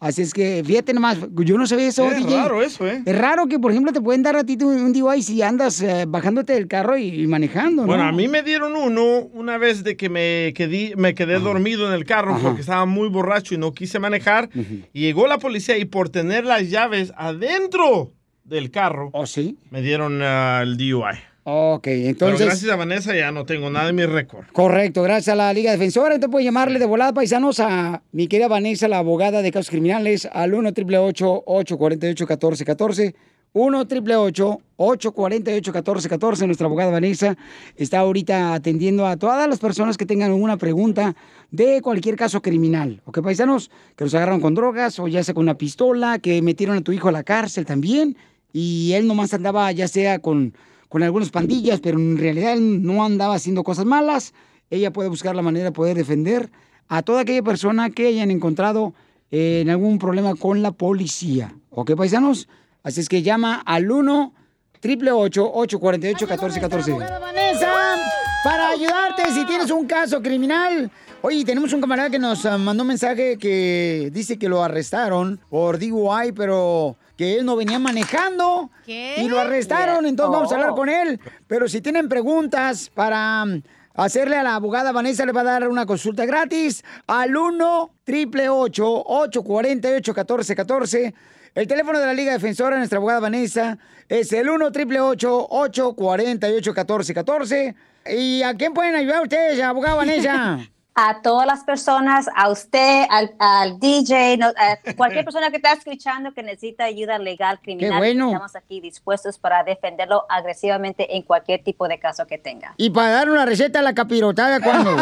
Así es que fíjate nomás, yo no sabía eso, Es DJ. raro eso, ¿eh? Es raro que, por ejemplo, te pueden dar a ti un un DUI si andas eh, bajándote del carro y, y manejando, ¿no? Bueno, a mí me dieron uno una vez de que me quedé, me quedé dormido en el carro Ajá. porque estaba muy borracho y no quise manejar. Y llegó la policía y por tener las llaves adentro del carro, ¿Oh, sí? me dieron ah, el DUI. Ok, Pero entonces... gracias a Vanessa ya no tengo nada en mi récord. Correcto, gracias a la Liga Defensora. Entonces puedes llamarle de volada, paisanos, a mi querida Vanessa, la abogada de casos criminales, al 1 888 848 1414 1 888 848 1414 Nuestra abogada Vanessa está ahorita atendiendo a todas las personas que tengan una pregunta de cualquier caso criminal. ¿Ok, paisanos? Que los agarraron con drogas o ya sea con una pistola, que metieron a tu hijo a la cárcel también y él nomás andaba ya sea con, con algunas pandillas, pero en realidad él no andaba haciendo cosas malas. Ella puede buscar la manera de poder defender a toda aquella persona que hayan encontrado eh, en algún problema con la policía. ¿Ok, paisanos? Así es que llama al 1 888 848 1414 Vanessa para ayudarte si tienes un caso criminal. Oye, tenemos un camarada que nos ah, mandó un mensaje que dice que lo arrestaron por DUI, pero que él no venía manejando y lo arrestaron, entonces vamos a hablar con él. Pero si tienen preguntas para mm, hacerle a la abogada Vanessa, le va a dar una consulta gratis al 1 888 848 1414 El teléfono de la Liga Defensora, nuestra abogada Vanessa, es el 1 888 848 1414 ¿Y a quién pueden ayudar ustedes, abogada Vanessa? a todas las personas, a usted, al, al DJ, no- a cualquier persona que está escuchando que necesita ayuda legal criminal. bueno. Estamos aquí dispuestos para defenderlo agresivamente en cualquier tipo de caso que tenga. Y para dar una receta a la capirotada, ¿cuándo?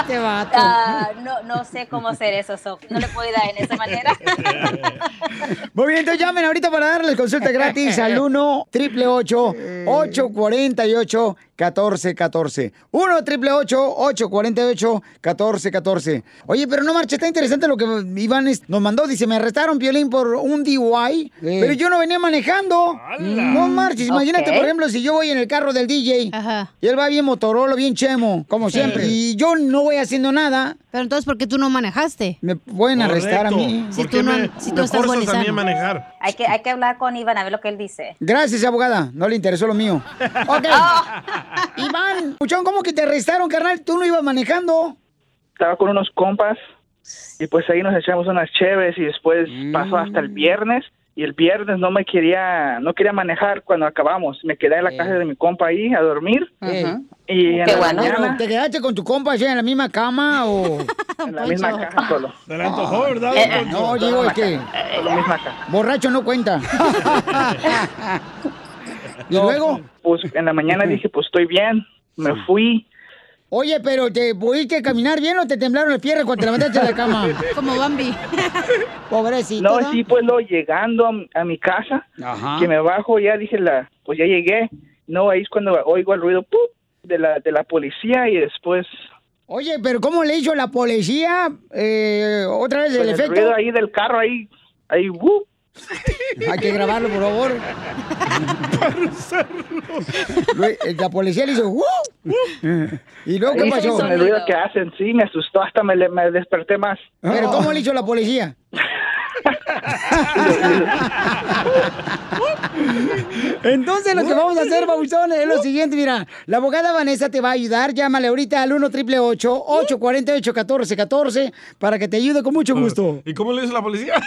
este vato. Ah, no, no sé cómo hacer eso, so, no le puedo ayudar en esa manera. Muy bien, entonces llamen ahorita para darles consulta gratis al 1 888 848 1414 1 888 848 1414 Oye, pero no marcha, está interesante lo que Iván nos mandó. Dice, me arrestaron, Piolín, por un DUI, pero yo no venía manejando. No marches, imagínate, por ejemplo, si yo voy en el carro del DJ y él va bien Motorola, bien chemo, como Sí. siempre, y yo no voy haciendo nada. Pero entonces, ¿por qué tú no manejaste? Me pueden arrestar a mí. Si tú no, si tú estás bueno y sano. manejar? Hay que, hay que hablar con Iván a ver lo que él dice. Gracias, abogada. No le interesó lo mío. Ok. Iván, Puchón, ¿cómo que te arrestaron, carnal? Tú no ibas manejando. Estaba con unos compas y pues ahí nos echamos unas cheves y después pasó Mm. hasta el viernes y el viernes no me quería no quería manejar cuando acabamos. Me quedé en la casa de mi compa ahí a dormir y en la Pero, mañana ¿Te quedaste con tu compa allá en la misma cama o...? en la misma casa solo. Se le antojó, ¿verdad? Eh, no, digo, es que... Solo misma casa. Borracho no cuenta. ¿Y No, luego? Pues en la mañana dije, pues estoy bien. Me fui. Oye, pero ¿te pudiste caminar bien o te temblaron las piernas cuando te levantaste de la cama? Como Bambi. Pobrecito. No, ¿no? sí, pues luego llegando a, mi- a mi casa, Ajá. que me bajo, ya dije, la, pues ya llegué. No, ahí es cuando oigo el ruido ¡pup! de la, de la policía y después Oye, pero ¿cómo le hizo la policía? Eh, ¿Otra vez el, pues, el efecto? ruido ahí del carro, ahí, ahí, ¡wup! Hay que grabarlo, por favor. Güey, La policía le hizo... "Uh". ¿Y luego qué pasó? Con el ruido que hacen, sí, me asustó, hasta me, me desperté más. ¿Pero cómo le hizo la policía? Entonces lo que vamos a hacer, Babuchón, es lo siguiente, mira, la abogada Vanessa te va a ayudar, llámale ahorita al 1 888 848 1414 para que te ayude con mucho gusto. ¿Y cómo le hizo la policía?